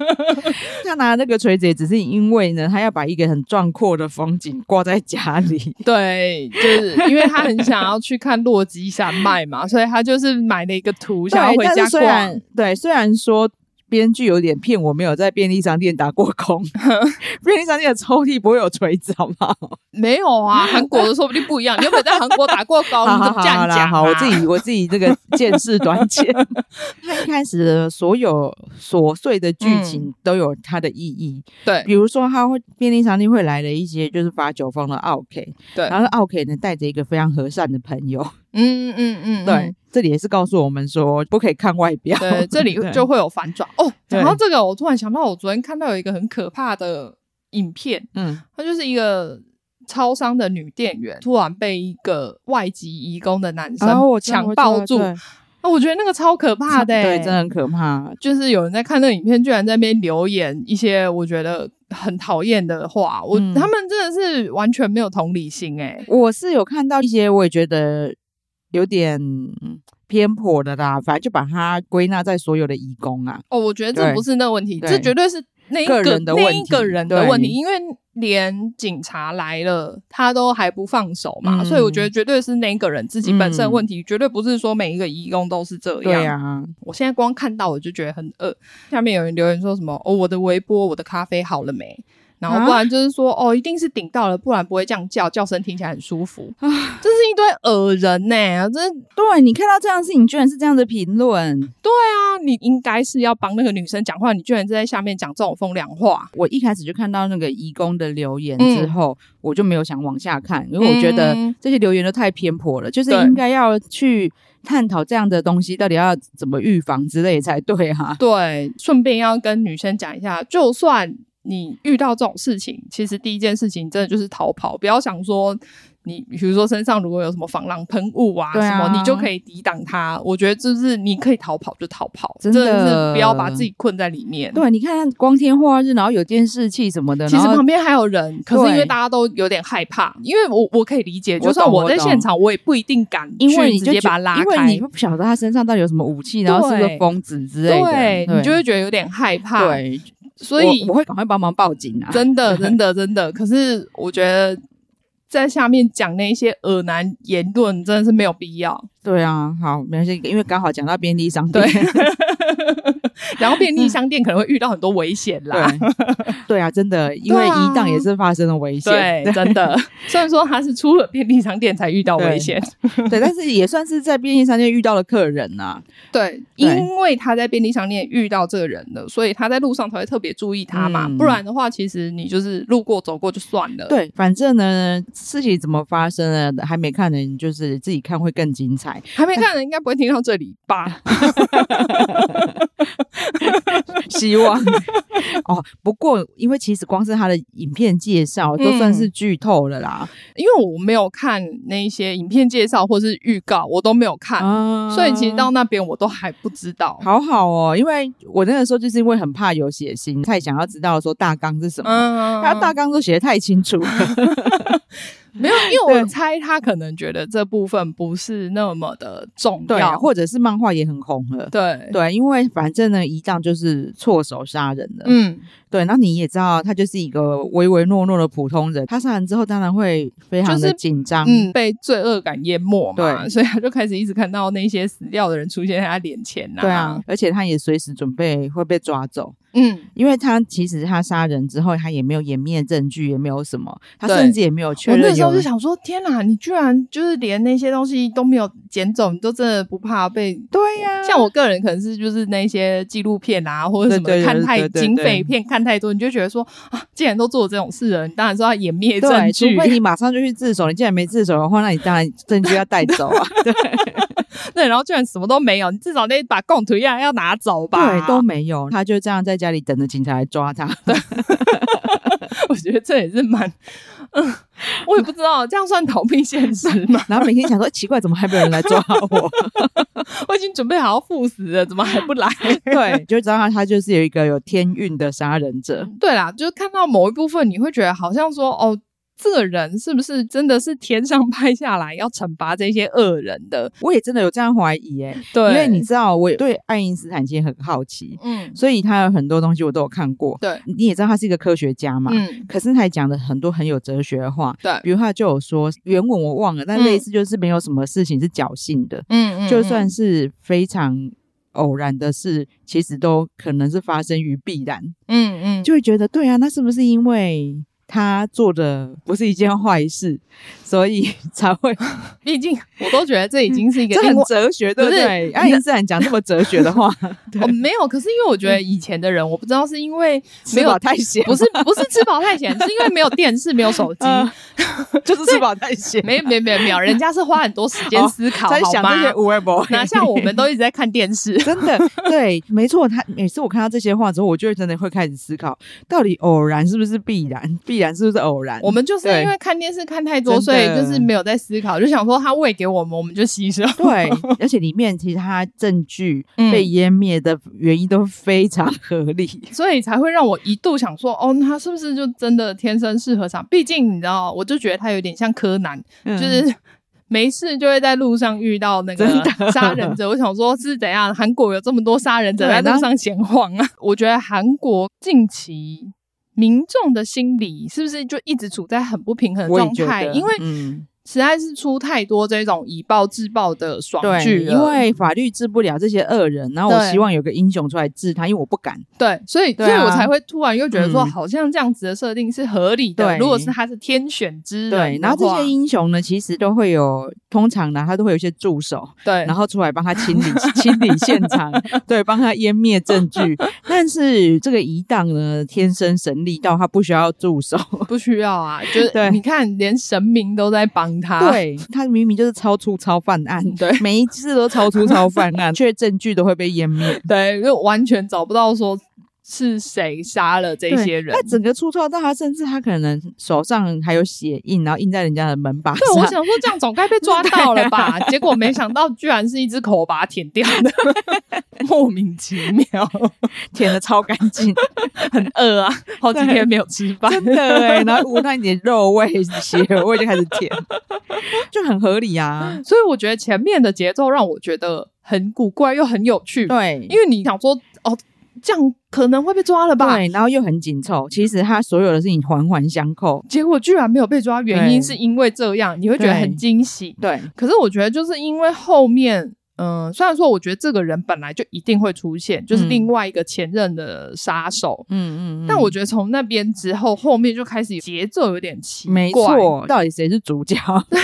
他拿那个锤子，也只是因为呢，他要把一个很壮阔的风景挂在家里。对，就是因为他很想要去看落基山脉嘛，所以他就是买了一个图，想要回家逛。对，虽然说。编剧有点骗我，没有在便利商店打过工。便利商店的抽屉不会有锤子，好不好？没有啊，韩国的说不定不一样。你有没有在韩国打过工？好好好，好啦，好，我自己 我自己这个见识短浅。他一开始的所有琐碎的剧情都有它的意义。对，比如说他会便利商店会来了一些就是发酒疯的奥 K，，对，然后奥 K 呢带着一个非常和善的朋友。嗯嗯嗯，对，这里也是告诉我们说不可以看外表，对，这里就会有反转。哦。讲到这个，我突然想到，我昨天看到有一个很可怕的影片，嗯，它就是一个超商的女店员突然被一个外籍移工的男生强暴住，啊，我觉得那个超可怕的，对，真的很可怕。就是有人在看那个影片，居然在那边留言一些我觉得很讨厌的话，我他们真的是完全没有同理心，哎，我是有看到一些，我也觉得。有点偏颇的啦，反正就把它归纳在所有的义工啊。哦，我觉得这不是那个问题，这绝对是那一个，个人的问题，那一个人的问题。因为连警察来了，他都还不放手嘛，嗯、所以我觉得绝对是那一个人自己本身的问题，嗯、绝对不是说每一个义工都是这样。对啊，我现在光看到我就觉得很饿。下面有人留言说什么？哦，我的微波，我的咖啡好了没？然后不然就是说，啊、哦，一定是顶到了，不然不会这样叫，叫声听起来很舒服。啊，这是一堆恶人呢、欸！这对你看到这样的事情，居然是这样的评论。对啊，你应该是要帮那个女生讲话，你居然在下面讲这种风凉话。我一开始就看到那个义工的留言之后，嗯、我就没有想往下看，因为我觉得这些留言都太偏颇了，嗯、就是应该要去探讨这样的东西到底要怎么预防之类才对哈、啊。对，顺便要跟女生讲一下，就算。你遇到这种事情，其实第一件事情真的就是逃跑，不要想说你，比如说身上如果有什么防狼喷雾啊，啊什么，你就可以抵挡它。我觉得就是你可以逃跑就逃跑，真的，是不要把自己困在里面。对，你看光天化日，然后有监视器什么的，其实旁边还有人，可是因为大家都有点害怕，因为我我可以理解，就算我在现场，我也不一定敢去直接把他拉开，因为你不晓得他身上到底有什么武器，然后是个疯子之类的，对，对你就会觉得有点害怕。对。所以我，我会赶快帮忙报警啊！真的，真的，真的。可是我觉得在下面讲那些恶男言论真的是没有必要，对啊，好，没关系，因为刚好讲到便利商店。对 然后便利商店可能会遇到很多危险啦，对，对啊，真的，因为一档也是发生了危险，对，真的。虽然说他是出了便利商店才遇到危险，对，对，但是也算是在便利商店遇到了客人呐、啊。对，因为他在便利商店遇到这个人了，所以他在路上才会特别注意他嘛。嗯、不然的话，其实你就是路过走过就算了。对，反正呢，事情怎么发生呢，还没看呢，你就是自己看会更精彩。还没看的，应该不会听到这里吧？希望哦，不过因为其实光是他的影片介绍都算是剧透了啦，嗯，因为我没有看那些影片介绍或是预告，我都没有看，啊，所以其实到那边我都还不知道。好好哦，因为我那个时候就是因为很怕有血腥，太想要知道说大纲是什么，嗯，他大纲都写的太清楚了。没有，因为我猜他可能觉得这部分不是那么的重要，对啊，或者是漫画也很红了。对对，因为反正呢，一仗就是错手杀人的。嗯，对。那你也知道，他就是一个唯唯诺诺的普通人。他杀人之后，当然会非常的紧张，就是嗯，被罪恶感淹没嘛。对，所以他就开始一直看到那些死掉的人出现在他脸前呐。对啊，而且他也随时准备会被抓走。嗯，因为他其实他杀人之后，他也没有湮灭证据，也没有什么，他甚至也没有确认。我那时候就想说，天哪，你居然就是连那些东西都没有捡走，你都真的不怕被？对呀、啊，像我个人可能是就是那些纪录片啊，或者什么看太警匪片看太多，你就觉得说啊，既然都做了这种事了，你当然说要湮灭证据，除非你马上就去自首。你既然没自首的话，那你当然证据要带走啊。对 对，然后居然什么都没有，你至少那把供图样要拿走吧？对，都没有，他就这样在家里等着警察来抓他。对，我觉得这也是蛮，嗯，我也不知道这样算逃避现实吗？然后每天想说奇怪，怎么还没有人来抓我？我已经准备好要赴死了，怎么还不来？对，就知道他他就是有一个有天运的杀人者。对啦，就是看到某一部分，你会觉得好像说哦。这个人是不是真的是天上派下来要惩罚这些恶人的？我也真的有这样怀疑哎、欸。对，因为你知道，我对爱因斯坦其实很好奇，嗯，所以他有很多东西我都有看过。对，你也知道他是一个科学家嘛，嗯，可是他还讲的很多很有哲学的话，对，比如他就有说原文我忘了，但类似就是没有什么事情是侥幸的，嗯嗯，就算是非常偶然的事，其实都可能是发生于必然，嗯嗯，就会觉得对啊，那是不是因为？他做的不是一件坏事，所以 才会。毕竟我都觉得这已经是一个 很哲学，对不对？爱因斯坦讲这么哲学的话，哦，没有。可是因为我觉得以前的人，我不知道是因为没有太闲，不是不是吃饱太闲，是因为没有电视，没有手机，就是吃饱太闲。没没没没有，人家是花很多时间思考，在想这些无为博。哪像我们都一直在看电视，真的对，没错。他每次我看到这些话之后，我就会真的会开始思考，到底偶然是不是必然？必然是不是偶然？我们就是因为看电视看太多，所以就是没有在思考，就想说他喂给我们，我们就吸收。对，而且里面其实他证据被湮灭的原因都非常合理，嗯，所以才会让我一度想说，哦，他是不是就真的天生适合上？毕竟你知道，我就觉得他有点像柯南，嗯、就是 没事就会在路上遇到那个杀人者。我想说，是怎样？韩国有这么多杀人者在路上闲晃啊？我觉得韩国近期。民众的心理是不是就一直处在很不平衡的状态？因为，嗯。实在是出太多这种以暴制暴的爽剧，因为法律治不了这些恶人，然后我希望有个英雄出来治他，因为我不敢。对，所以、啊、所以我才会突然又觉得说，好像这样子的设定是合理的。对，如果是他是天选之人，对，然后这些英雄呢，其实都会有，通常呢，他都会有一些助手，对，然后出来帮他清理 清理现场，对，帮他湮灭证据。但是这个一档呢，天生神力到他不需要助手，不需要啊，就是对，你看连神明都在帮他，对。他明明就是超粗糙犯案，对，每一次都超粗糙犯案，却证据都会被湮灭，对，就完全找不到说是谁杀了这些人。他整个粗糙到他甚至他可能手上还有血印，然后印在人家的门把上。对，我想说这样总该被抓 到了吧？结果没想到居然是一只口把它舔掉的，莫名其妙，舔的超干净，很饿啊，好几天没有吃饭，真的哎，然后闻到一点肉味、血味就开始舔。就很合理啊，所以我觉得前面的节奏让我觉得很古怪又很有趣。对，因为你想说哦，这样可能会被抓了吧？对，然后又很紧凑，其实他所有的事情环环相扣，结果居然没有被抓，原因是因为这样，你会觉得很惊喜。对，可是我觉得就是因为后面。嗯，虽然说我觉得这个人本来就一定会出现，就是另外一个前任的杀手。嗯嗯，嗯，但我觉得从那边之后，后面就开始节奏有点奇怪。没错，到底谁是主角？对。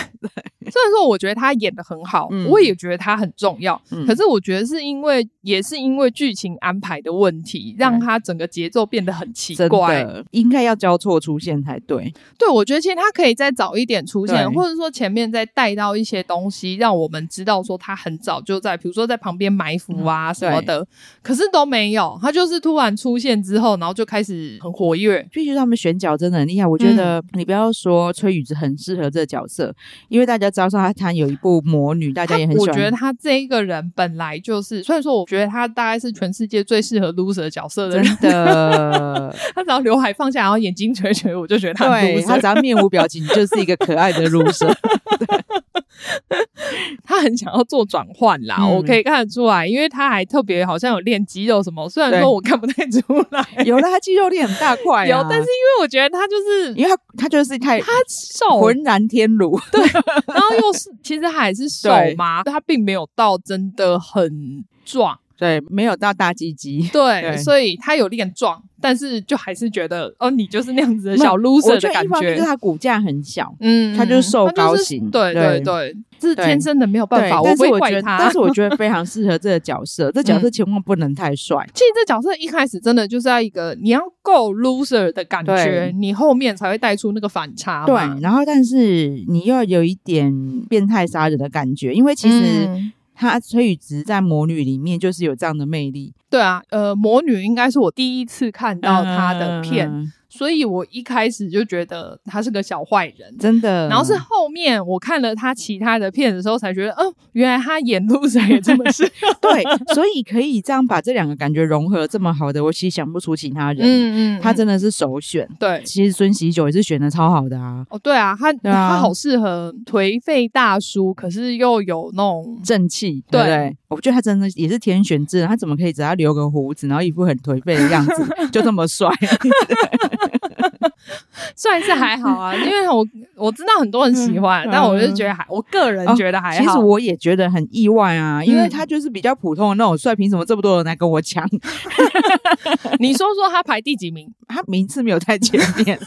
虽然说我觉得他演的很好，嗯，我也觉得他很重要，嗯，可是我觉得是因为也是因为剧情安排的问题，让他整个节奏变得很奇怪。应该要交错出现才对。对，我觉得其实他可以再早一点出现，或者说前面再带到一些东西，让我们知道说他很早就在，比如说在旁边埋伏啊什么的，嗯。可是都没有，他就是突然出现之后，然后就开始很活跃。必须他们选角真的很厉害，我觉得你不要说崔宇植很适合这个角色，因为大家知道说他他有一部魔女，大家也很喜欢。我觉得他这一个人本来就是，虽然说我觉得他大概是全世界最适合 loser 角色的人。的，他只要刘海放下，然后眼睛垂垂，我就觉得他 loser。对，他只要面无表情，就是一个可爱的 loser。他很想要做转换啦、嗯，我可以看得出来，因为他还特别好像有练肌肉什么，虽然说我看不太出来。有的，他肌肉练很大块、啊，有，但是因为我觉得他就是，因为他他就是太他瘦，浑然天如，对，然后又是其实还是瘦嘛，他并没有到真的很壮，对，没有到大鸡鸡，对，所以他有练壮。但是就还是觉得哦，你就是那样子的小 loser 的感觉。觉就是他骨架很小，嗯，他就是瘦高型，对对对，这是天生的，没有办法。我不会怪他，但是我觉得非常适合这个角色。这角色千万不能太帅。其实这角色一开始真的就是要一个你要够 loser 的感觉，你后面才会带出那个反差。对，然后但是你又要有一点变态杀人的感觉，因为其实。他崔宇植在魔女里面就是有这样的魅力，对啊，呃，魔女应该是我第一次看到他的片。嗯所以我一开始就觉得他是个小坏人，真的。然后是后面我看了他其他的片的时候，才觉得，哦，原来他演 loser 也这么是。对，所以可以这样把这两个感觉融合这么好的，我其实想不出其他人。嗯嗯，他真的是首选。对，其实孙喜九也是选的超好的啊。哦，对啊，他啊，他好适合颓废大叔，可是又有那种正气，对不对？我觉得他真的也是天选之人，他怎么可以只要留个胡子，然后一副很颓废的样子，就这么帅？算是还好啊，因为我我知道很多人喜欢，嗯、但我就觉得还，我个人觉得还好。哦、其实我也觉得很意外啊，因为他就是比较普通的那种帅，凭什么这么多人来跟我抢？你说说他排第几名？他名次没有在前面，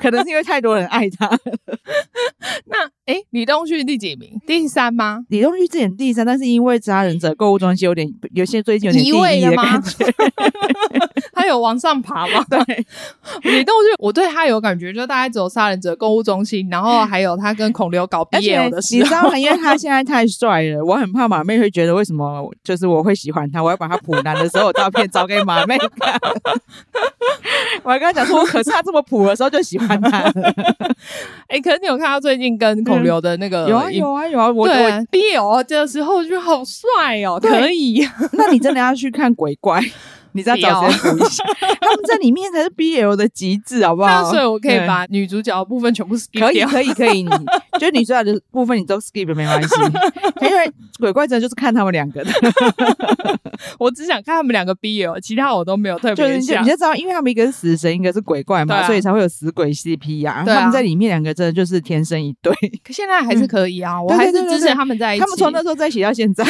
可能是因为太多人爱他。那诶，李东旭第几名？第三吗？李东旭之前第三，但是因为杀人者购物中心有点，有些最近有点低迷的感觉。他有往上爬吗？对，李东旭，我对他有感觉，就大概只有杀人者购物中心，然后还有他跟孔刘搞 BL 的事。你知道吗？因为他现在太帅了，我很怕马妹会觉得为什么就是我会喜欢他，我要把他普男的时候照片找给马妹看。我还跟他讲说，可是他这么普的时候就喜欢他。哎、欸，可是你有看到最近跟孔刘的那个、嗯？有啊有啊有啊！我对我 BL 的时候就好帅哦，可以。那你真的要去看鬼怪？你再找时间补一下，他们在里面才是 BL 的极致，好不好？所以我可以把女主角的部分全部 skip 可以可以可以，你 就女主角的部分你都 skip 没关系，因为鬼怪真的就是看他们两个的。我只想看他们两个 BL，其他我都没有特别想。就是、你就知道，因为他们一个是死神，一个是鬼怪嘛，啊、所以才会有死鬼 CP 呀。他们在里面两个真的就是天生一对。可现在还是可以啊，嗯、我还是支持他们在一起。他们从那时候在一起到现在。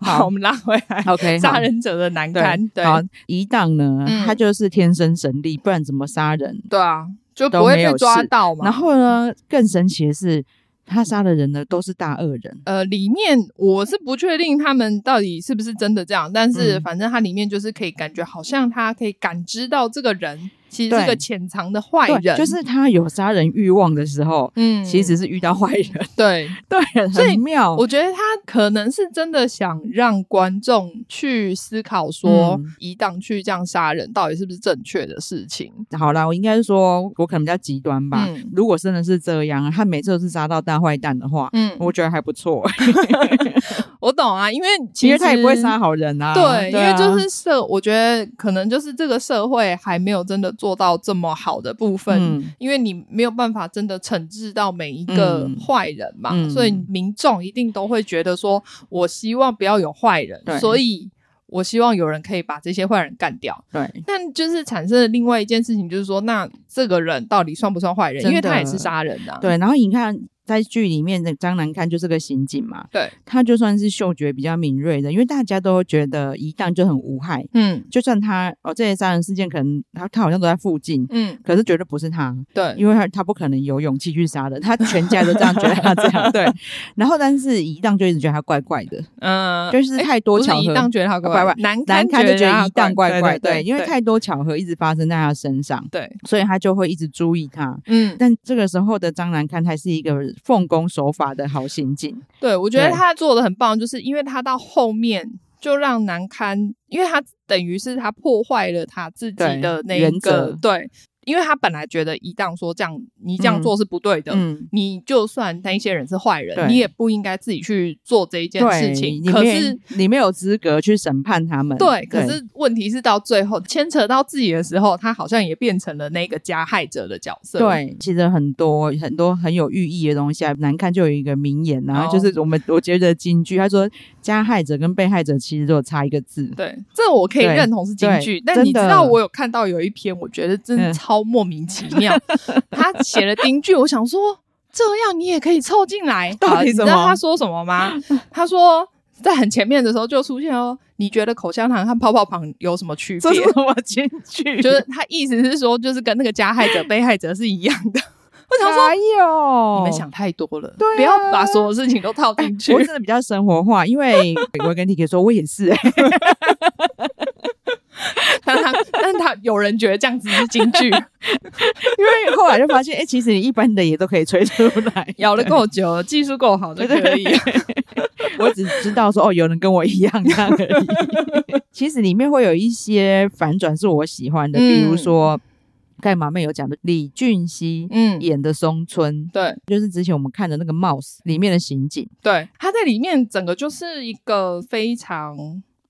好，我们拉回来。OK，杀人者的难堪。对，对好，一档呢、嗯，他就是天生神力，不然怎么杀人？对啊，就不会被抓到嘛。然后呢，更神奇的是，他杀的人呢都是大恶人。呃，里面我是不确定他们到底是不是真的这样，但是反正他里面就是可以感觉好像他可以感知到这个人。其实是个潜藏的坏人，就是他有杀人欲望的时候，嗯，其实是遇到坏人，对 对，很妙。我觉得他可能是真的想让观众去思考说，遗、嗯、荡去这样杀人到底是不是正确的事情。好啦，我应该是说，我可能比较极端吧、嗯。如果真的是这样，他每次都是杀到大坏蛋的话，嗯，我觉得还不错。我懂啊，因为其实他也不会杀好人啊。对，因为就是社，我觉得可能就是这个社会还没有真的。做到这么好的部分，嗯，因为你没有办法真的惩治到每一个坏人嘛，嗯，所以民众一定都会觉得说，我希望不要有坏人，所以我希望有人可以把这些坏人干掉。对，但就是产生了另外一件事情，就是说，那这个人到底算不算坏人？因为他也是杀人的、啊。对，然后你看。在剧里面的张南看就是个刑警嘛，对，他就算是嗅觉比较敏锐的，因为大家都觉得一档就很无害，嗯，就算他哦这些杀人事件可能他他好像都在附近，嗯，可是绝对不是他，对，因为他他不可能有勇气去杀人，他全家都这样觉得他这样，对，然后但是一档就一直觉得他怪怪的，嗯，就是太多巧合，一档觉得他怪怪，难难看就觉得一档怪怪，对，因为太多巧合一直发生在他身上，对，所以他就会一直注意他，嗯，但这个时候的张南看他是一个奉公守法。的好心境，对，我觉得他做的很棒，就是因为他到后面就让难堪，因为他等于是他破坏了他自己的那个对。因为他本来觉得一旦说这样，你这样做是不对的。嗯，你就算那一些人是坏人，你也不应该自己去做这一件事情。可是你没有资格去审判他们。对，可是问题是到最后牵扯到自己的时候，他好像也变成了那个加害者的角色。对，其实很多很多很有寓意的东西啊。南刊就有一个名言，然后就是我们我觉得京剧，他说加害者跟被害者其实都有差一个字。对，这我可以认同是金句。但你知道我有看到有一篇，我觉得真的超。莫名其妙，他写了金句，我想说这样你也可以凑进来。到底你知道他说什么吗？他说在很前面的时候就出现哦。你觉得口香糖和泡泡糖有什么区别？这是什么金句？就是他意思是说，就是跟那个加害者、被害者是一样的。我想说，哎呦，你们想太多了，对啊，不要把所有事情都套进去。我真的比较生活化，因为 我跟 Tiki 说，我也是、欸。但他，但他有人觉得这样子是京剧，因为后来就发现，哎、欸，其实你一般的也都可以吹出来，咬的够久，技术够好就可以。我只知道说，哦，有人跟我一样这样而已。其实里面会有一些反转是我喜欢的，嗯、比如说刚才马妹有讲的李俊熙，嗯，演的松村，对，就是之前我们看的那个《Mouse》里面的刑警，对，他在里面整个就是一个非常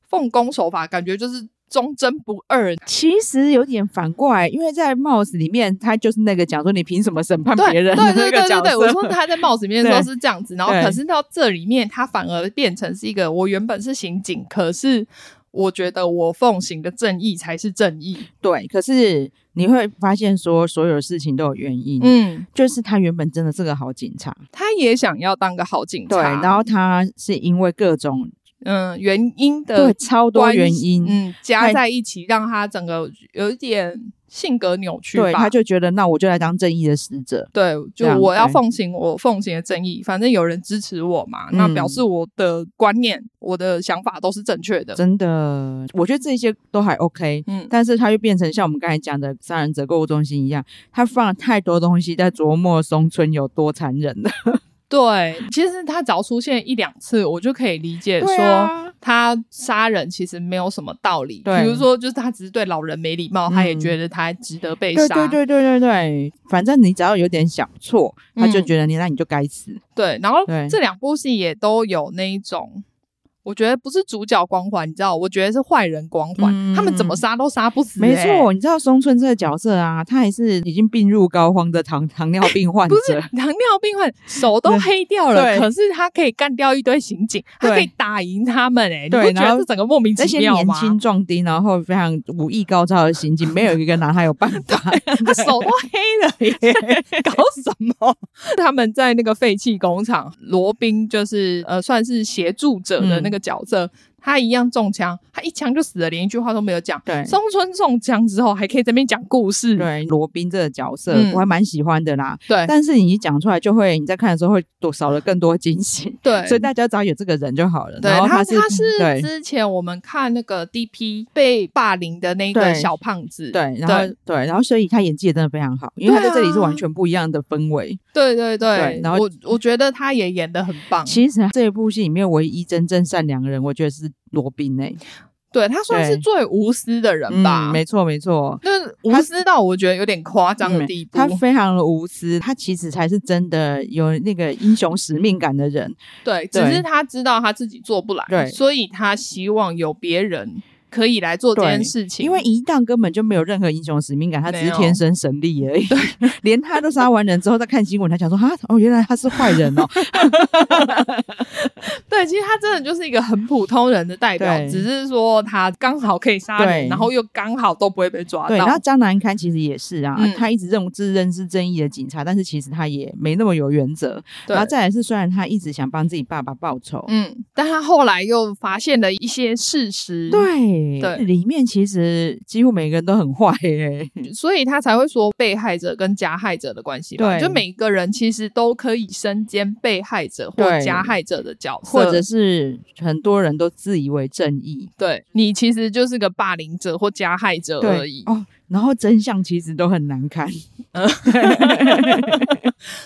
奉公守法，感觉就是。忠贞不二，其实有点反过来，因为在《Mouse》里面，他就是那个讲说你凭什么审判别人。对对对对对，我说他在《Mouse》里面说是这样子，然后可是到这里面，他反而变成是一个我原本是刑警，可是我觉得我奉行的正义才是正义。对，可是你会发现说所有的事情都有原因，嗯，就是他原本真的是个好警察，他也想要当个好警察，对，然后他是因为各种。嗯，原因的对超多原因，嗯，加在一起，让他整个有一点性格扭曲吧。对，他就觉得，那我就来当正义的使者。对，就我要奉行我奉行的正义，反正有人支持我嘛，嗯、那表示我的观念、我的想法都是正确的。真的，我觉得这些都还 OK。嗯，但是他又变成像我们刚才讲的杀人者购物中心一样，他放了太多东西在琢磨松村有多残忍了。对，其实他只要出现一两次，我就可以理解说他杀人其实没有什么道理。对，比如说就是他只是对老人没礼貌，嗯、他也觉得他值得被杀。对对对对对对，反正你只要有点小错，他就觉得你那你就该死。对，然后这两部戏也都有那一种。我觉得不是主角光环，你知道？我觉得是坏人光环，嗯、他们怎么杀都杀不死、欸。没错，你知道松村这个角色啊，他还是已经病入膏肓的糖糖尿病患者，不是糖尿病患，手都黑掉了，可是他可以干掉一堆刑警，他可以打赢他们、欸，哎，你不觉得是整个莫名其妙吗？这些年轻壮丁，然后非常武艺高超的刑警，没有一个拿他有办法，他手都黑了耶，搞什么？他们在那个废弃工厂，罗宾就是呃，算是协助者的那个。个角色，他一样中枪，他一枪就死了，连一句话都没有讲。对，松村中枪之后还可以在那边讲故事。对，罗宾这个角色、嗯、我还蛮喜欢的啦。对，但是你一讲出来，就会你在看的时候会多少了更多惊喜。对，所以大家只要有这个人就好了。对，然后他是他，他是之前我们看那个 DP 被霸凌的那个小胖子。对，然后对，对，然后所以他演技也真的非常好，因为他在这里是完全不一样的氛围。对对对，对，然后我我觉得他也演的很棒。其实这一部戏里面唯一真正善良的人，我觉得是罗宾诶。对，他算是最无私的人吧？嗯、没错没错，就是无私到我觉得有点夸张的地步。他非常的无私，他其实才是真的有那个英雄使命感的人。对，只是他知道他自己做不来，对，所以他希望有别人。可以来做这件事情。因为一档根本就没有任何英雄使命感，他只是天生神力而已。对 连他都杀完人之后，再看新闻，他想说啊，哦，原来他是坏人哦。对，其实他真的就是一个很普通人的代表，只是说他刚好可以杀人，然后又刚好都不会被抓到。对，然后张南开其实也是啊，嗯、他一直认自认是正义的警察，但是其实他也没那么有原则。然后再来是，虽然他一直想帮自己爸爸报仇，嗯，但他后来又发现了一些事实。对对，里面其实几乎每个人都很坏耶，所以他才会说被害者跟加害者的关系吧。对，就每个人其实都可以身兼被害者或加害者的角色，或者是很多人都自以为正义。对，你其实就是个霸凌者或加害者而已。哦，然后真相其实都很难看。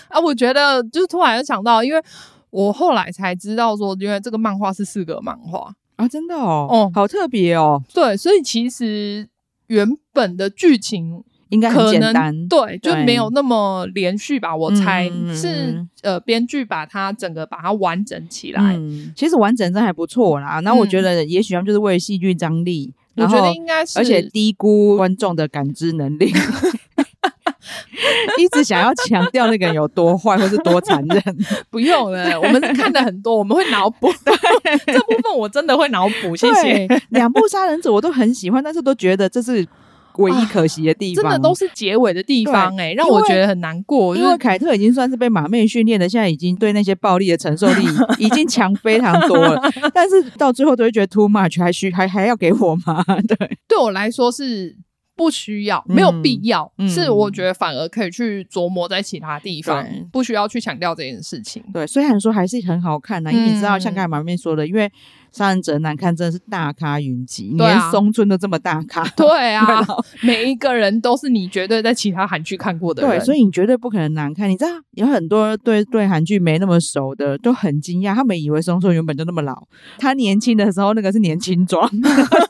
啊，我觉得就是突然就想到，因为我后来才知道说，因为这个漫画是四格漫画啊，真的哦，哦，好特别哦。对，所以其实原本的剧情应该很简单，对，就没有那么连续吧。我猜是呃，编剧把它整个把它完整起来。嗯，其实完整真还不错啦。那我觉得，也许他们就是为了戏剧张力，我觉得应该是，而且低估观众的感知能力。一直想要强调那个人有多坏或是多残忍，不用了，我们看的很多，我们会脑补。对，这部分我真的会脑补。谢谢。两部杀人者我都很喜欢，但是都觉得这是唯一可惜的地方。真的都是结尾的地方哎、欸，让我觉得很难过。因为凯特已经算是被马妹训练的，现在已经对那些暴力的承受力已经强非常多了。但是到最后都会觉得 too much，还需还还要给我吗？对，对我来说是。不需要，没有必要，嗯、是我觉得反而可以去琢磨在其他地方，不需要去强调这件事情。对，虽然说还是很好看的，因为你知道，像刚才马妹说的，因为。杀人者难看真的是大咖云集，啊、连松村都这么大咖。对啊，每一个人都是你绝对在其他韩剧看过的人，对，所以你绝对不可能难看。你知道有很多对对韩剧没那么熟的都很惊讶，他们以为松村原本就那么老，他年轻的时候那个是年轻装，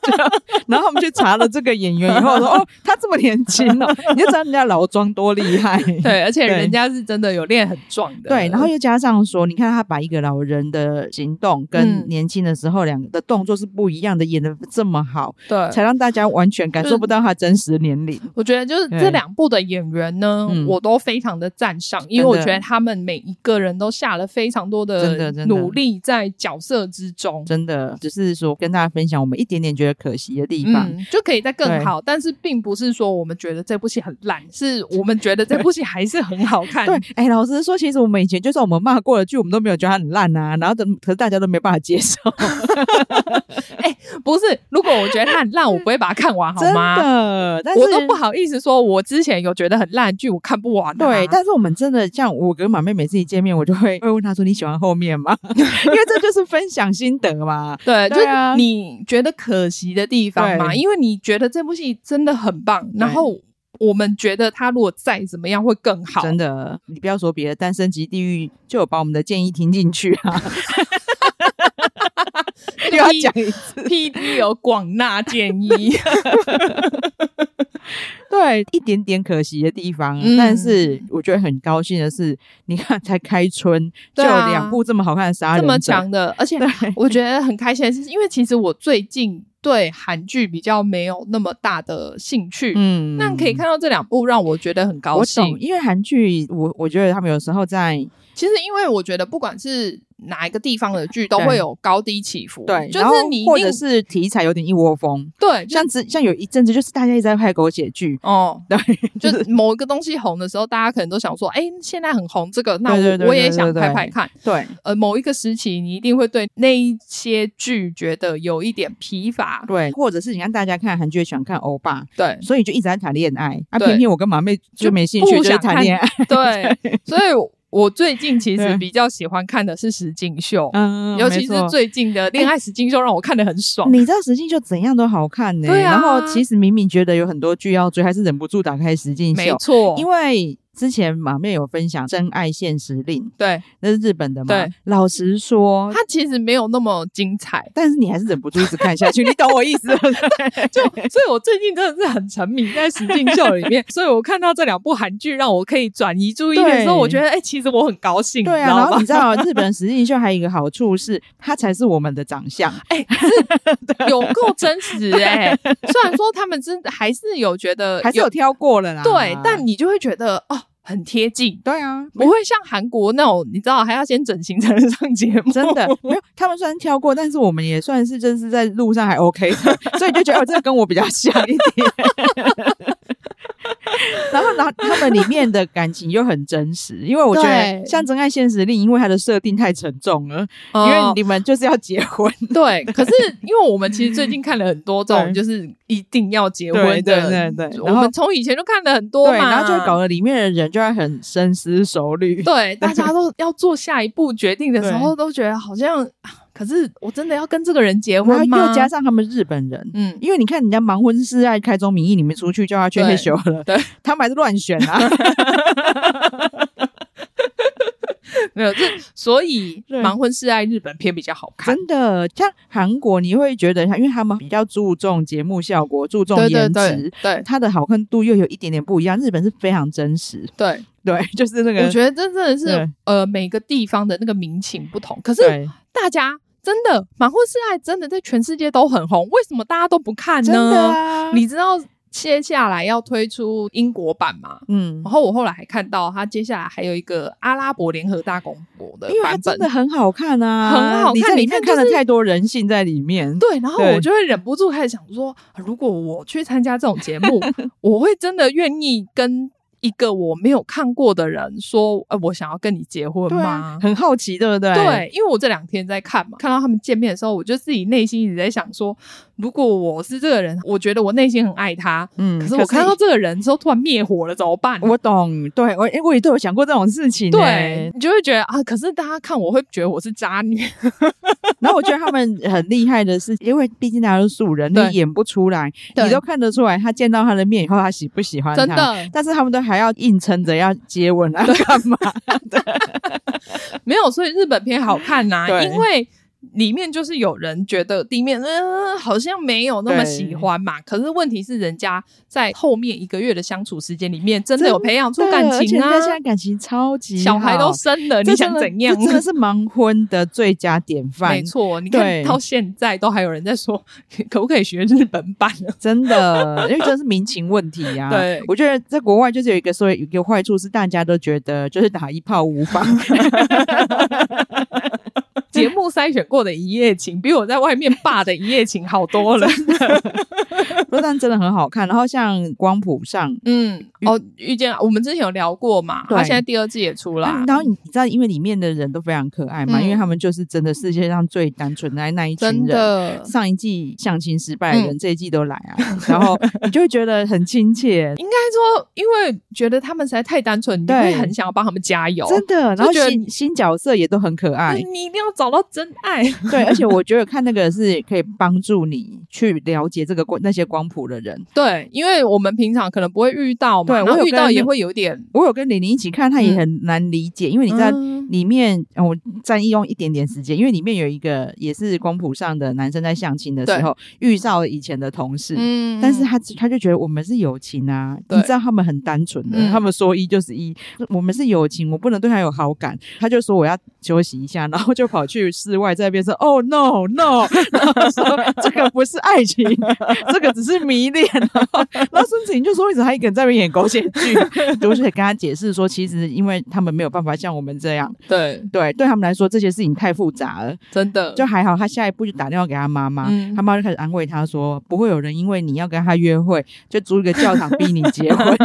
然后我们去查了这个演员以后说哦，他这么年轻哦，你就知道人家老装多厉害。对，而且人家是真的有练很壮的。对，然后又加上说，你看他把一个老人的行动跟年轻的时候。后两个的动作是不一样的，演的这么好，对，才让大家完全感受不到他真实的年龄。我觉得就是这两部的演员呢，我都非常的赞赏，因为我觉得他们每一个人都下了非常多的努力在角色之中，真的，只是说跟大家分享我们一点点觉得可惜的地方，就可以再更好。但是并不是说我们觉得这部戏很烂，是我们觉得这部戏还是很好看。对，哎，老实说，其实我们以前就算我们骂过的剧，我们都没有觉得它很烂啊，然后等，可是大家都没办法接受。哎、欸，不是，如果我觉得它很烂，我不会把它看完，好吗？真的，但是我都不好意思说，我之前有觉得很烂剧，我看不完，啊。对，但是我们真的像我跟马妹每次一见面，我就会 会问她说：“你喜欢后面吗？”因为这就是分享心得嘛。对，就你觉得可惜的地方嘛，因为你觉得这部戏真的很棒，然后我们觉得他如果再怎么样会更好。真的，你不要说别的，《单身即地狱》就有把我们的建议听进去啊。又要讲一次，PD 有广纳建议，对，一点点可惜的地方，嗯、但是我觉得很高兴的是，你看才开春就有两部这么好看的杀人，这么强的，而且我觉得很开心的是，因为其实我最近对韩剧比较没有那么大的兴趣，嗯，那可以看到这两部让我觉得很高兴，因为韩剧我我觉得他们有时候在，其实因为我觉得不管是。哪一个地方的剧都会有高低起伏，对，就是你或者是题材有点一窝蜂，对，像之像有一阵子就是大家一直在拍狗血剧，哦，对，就是某一个东西红的时候，大家可能都想说，哎，现在很红这个，那我我也想拍拍看，对，呃，某一个时期你一定会对那一些剧觉得有一点疲乏，对，或者是你看大家看韩剧喜欢看欧巴，对，所以就一直在谈恋爱，啊，偏偏我跟马妹就没兴趣，就是谈恋爱，对，所以。我最近其实比较喜欢看的是实境秀，嗯，尤其是最近的恋爱实境秀让我看得很爽。你知道实境秀怎样都好看呢？对啊。然后其实明明觉得有很多剧要追，还是忍不住打开实境秀。没错，因为之前马面有分享《真爱现实令》，对，那是日本的嘛。对，老实说，它其实没有那么精彩，但是你还是忍不住一直看下去，你懂我意思？就所以，我最近真的是很沉迷在实境秀里面，所以我看到这两部韩剧，让我可以转移注意力的时候，我觉得，哎、欸，其实我很高兴。对啊，然后你知道，日本实境秀还有一个好处是，它才是我们的长相，哎、有够真实哎、欸。虽然说他们真的还是有觉得有还是有挑过了啦，对，但你就会觉得哦。很贴近，对啊，不会像韩国那种，你知道还要先整形才能上节目，真的没有。他们虽然挑过，但是我们也算是就是在路上还 OK 的，所以就觉得哦，这个跟我比较像一点。然后，然后他们里面的感情又很真实，因为我觉得像《真爱现实令》，因为它的设定太沉重了，因为你们就是要结婚。对，可是因为我们其实最近看了很多这种，就是一定要结婚的，对对对。我们从以前就看了很多嘛，然后就搞得里面的人就会很深思熟虑。对，大家都要做下一步决定的时候，都觉得好像。可是我真的要跟这个人结婚吗？又加上他们日本人，嗯，因为你看人家盲婚是爱、开宗明义，你们出去就要去退休了，对，他们还是乱选啊。没有，这所以盲婚试爱日本片比较好看。真的，像韩国你会觉得，因为他们比较注重节目效果，注重颜值，对，对，对，对，它的好看度又有一点点不一样。日本是非常真实，对对，就是那个，我觉得真的是呃，每个地方的那个民情不同，可是大家。真的，盲婚试爱真的在全世界都很红，为什么大家都不看呢？啊，你知道接下来要推出英国版吗？嗯，然后我后来还看到他接下来还有一个阿拉伯联合大公国的版本，因为它真的很好看啊，很好看，你在里面看了太多人性在里面。对，然后我就会忍不住开始想说，如果我去参加这种节目，我会真的愿意跟。一个我没有看过的人说：“呃，我想要跟你结婚吗？”啊、很好奇，对不对？对，因为我这两天在看嘛，看到他们见面的时候，我就自己内心一直在想说。如果我是这个人，我觉得我内心很爱他，嗯，可是我看到这个人之后突然灭火了，怎么办？我懂，对我，我也都有想过这种事情，对，你就会觉得啊，可是大家看我会觉得我是渣女，然后我觉得他们很厉害的是，因为毕竟大家都是素人，你演不出来，你都看得出来，他见到他的面以后，他喜不喜欢他，真的，但是他们都还要硬撑着要接吻啊，干嘛？对，没有，所以日本片好看呐，因为。里面就是有人觉得地面嗯、呃、好像没有那么喜欢嘛，可是问题是人家在后面一个月的相处时间里面真的有培养出感情啊，而且现在感情超级好，小孩都生了，你想怎样？真的是盲婚的最佳典范，没错。你看到现在都还有人在说 可不可以学日本版呢？真的，因为这是民情问题呀、啊。对，我觉得在国外就是有一个所谓有一个坏处是大家都觉得就是打一炮无妨。节目筛选过的一夜情，比我在外面霸的一夜情好多了。不但真的很好看。然后像光谱上，嗯，哦，遇见我们之前有聊过嘛，他现在第二季也出了。然后你知道，因为里面的人都非常可爱嘛，因为他们就是真的世界上最单纯的那一群人。真的，上一季相亲失败的人，这一季都来啊。然后你就会觉得很亲切。应该说，因为觉得他们实在太单纯，你会很想要帮他们加油。真的，然后新新角色也都很可爱。你一定要找。到真爱，对，而且我觉得看那个是可以帮助你去了解这个关那些光谱的人，对，因为我们平常可能不会遇到嘛，对，我遇到也会有点。我有跟玲玲一起看，她也很难理解，嗯、因为你在里面，我占用一点点时间，因为里面有一个也是光谱上的男生在相亲的时候遇到了以前的同事，嗯，但是他他就觉得我们是友情啊，你知道他们很单纯的，他们说一就是一，我们是友情，我不能对他有好感，他就说我要休息一下，然后就跑去。室外在那边说哦、oh, no no，然后说这个不是爱情，这个只是迷恋。然后孙子莹就说为什么他一个人在那边演狗血剧？就是跟他解释说，其实因为他们没有办法像我们这样，对对，对他们来说这些事情太复杂了，真的就还好。他下一步就打电话给他妈妈，嗯、他妈就开始安慰他说，不会有人因为你要跟他约会就租一个教堂逼你结婚。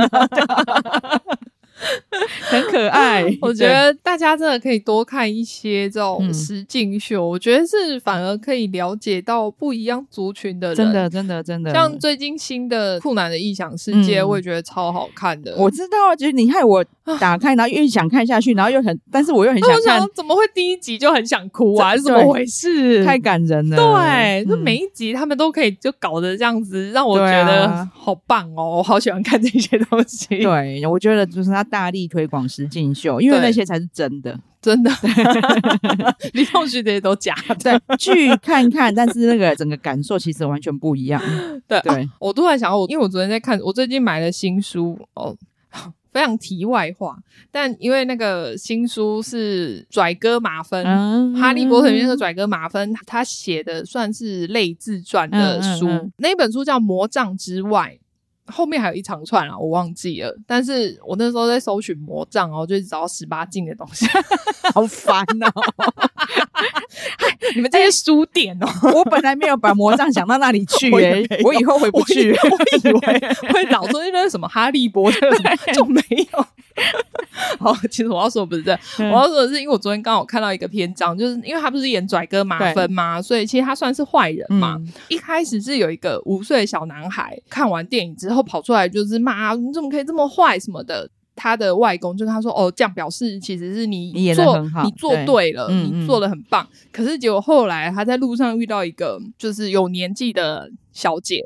很可爱。我觉得大家真的可以多看一些这种实境秀，嗯、我觉得是反而可以了解到不一样族群的人。真的，真的，真的。像最近新的酷男的异想世界，嗯、我也觉得超好看的。我知道，就是你害我打开，然后又想看下去，然后又很，但是我又很想 看，想怎么会第一集就很想哭啊？是怎么回事？太感人了。对，就、嗯、每一集他们都可以就搞得这样子，让我觉得好棒哦！我好喜欢看这些东西。对，我觉得就是他大力推广实境秀，因为那些才是真的，真的。李同学这些都假的，对，去看看，但是那个整个感受其实完全不一样。对对、啊，我突然想到，我因为我昨天在看，我最近买了新书哦。非常题外话，但因为那个新书是拽哥马芬，嗯《哈利波特》里面的拽哥马芬，他写的算是类自传的书，嗯嗯嗯、那本书叫《魔杖之外》。后面还有一长串啊，我忘记了。但是我那时候在搜寻魔杖哦，就找到十八禁的东西，好烦哦！你们这些书店哦，我本来没有把魔杖想到那里去耶，我，我以后回不去。我以为会找出那个什么哈利波特，就没有。好，其实我要说不是这，我要说的是，因为我昨天刚好看到一个篇章，就是因为他不是演拽哥马芬嘛，所以其实他算是坏人嘛。嗯、一开始是有一个五岁小男孩看完电影之后跑出来就是骂，你怎么可以这么坏什么的。他的外公就跟他说：“哦，这样表示其实是你做你，你做对了，对你做的很棒。嗯嗯”可是结果后来他在路上遇到一个就是有年纪的小姐。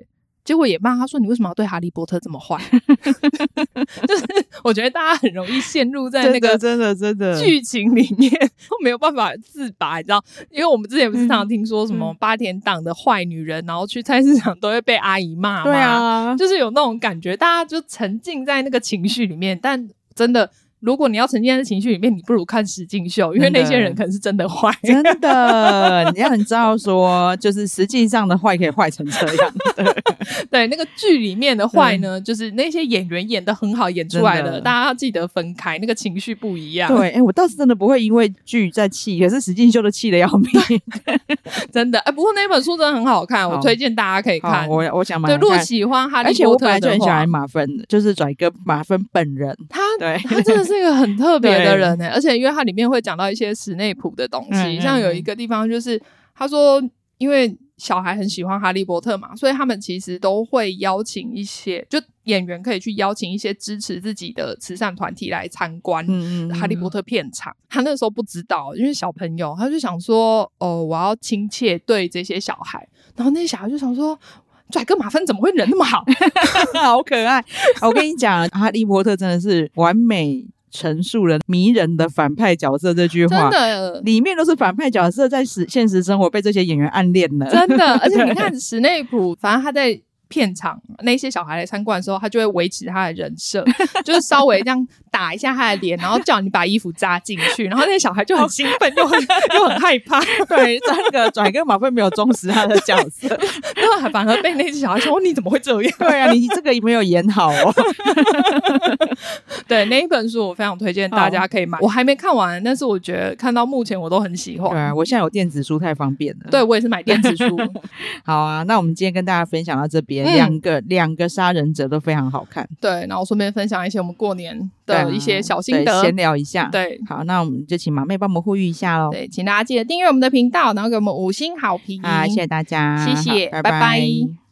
结果也骂他说：“你为什么要对哈利波特这么坏？” 就是我觉得大家很容易陷入在那个真的真的剧情里面，没有办法自拔，你知道？因为我们之前不是常常听说什么八点档的坏女人，然后去菜市场都会被阿姨骂吗？对啊，就是有那种感觉，大家就沉浸在那个情绪里面，但真的。如果你要沉浸在情绪里面，你不如看实境秀，因为那些人可能是真的坏。真的，你要很知道说，就是实际上的坏可以坏成这样。对，那个剧里面的坏呢，就是那些演员演的很好，演出来的，大家要记得分开，那个情绪不一样。对，哎、欸，我倒是真的不会因为剧在气，可是实境秀的气的要命。真的，哎、欸，不过那本书真的很好看，好我推荐大家可以看。我我想买。对，如果喜欢哈利波特，而且我本来就很喜欢马芬，就是拽哥马芬本人。他对，他真的是。一个很特别的人呢、欸，而且因为它里面会讲到一些史内普的东西，嗯、像有一个地方就是他说，因为小孩很喜欢哈利波特嘛，所以他们其实都会邀请一些，就演员可以去邀请一些支持自己的慈善团体来参观哈利波特片场。他那个时候不知道，因为小朋友他就想说，哦，我要亲切对这些小孩，然后那些小孩就想说。拽哥马芬怎么会人那么好？好可爱！我跟你讲，哈利波特真的是完美陈述了迷人的反派角色这句话。真的，里面都是反派角色，在实现实生活被这些演员暗恋了。真的，而且你看 史内普，反正他在。片场那些小孩来参观的时候，他就会维持他的人设，就是稍微这样打一下他的脸，然后叫你把衣服扎进去，然后那些小孩就很兴奋，又很 又很害怕。对，那个转个马粪没有忠实他的角色，然后反而被那些小孩说：“哦，你怎么会这样？”对啊，你这个也没有演好哦。对，那一本书我非常推荐大家可以买，我还没看完，但是我觉得看到目前我都很喜欢。对啊，我现在有电子书太方便了。对，我也是买电子书。好啊，那我们今天跟大家分享到这边。两、嗯、个两个杀人者都非常好看，对。然后顺便分享一些我们过年的一些小心得，闲聊一下。对，好，那我们就请马妹帮我们呼吁一下喽。对，请大家记得订阅我们的频道，然后给我们五星好评。啊，谢谢大家，谢谢，拜拜。拜拜。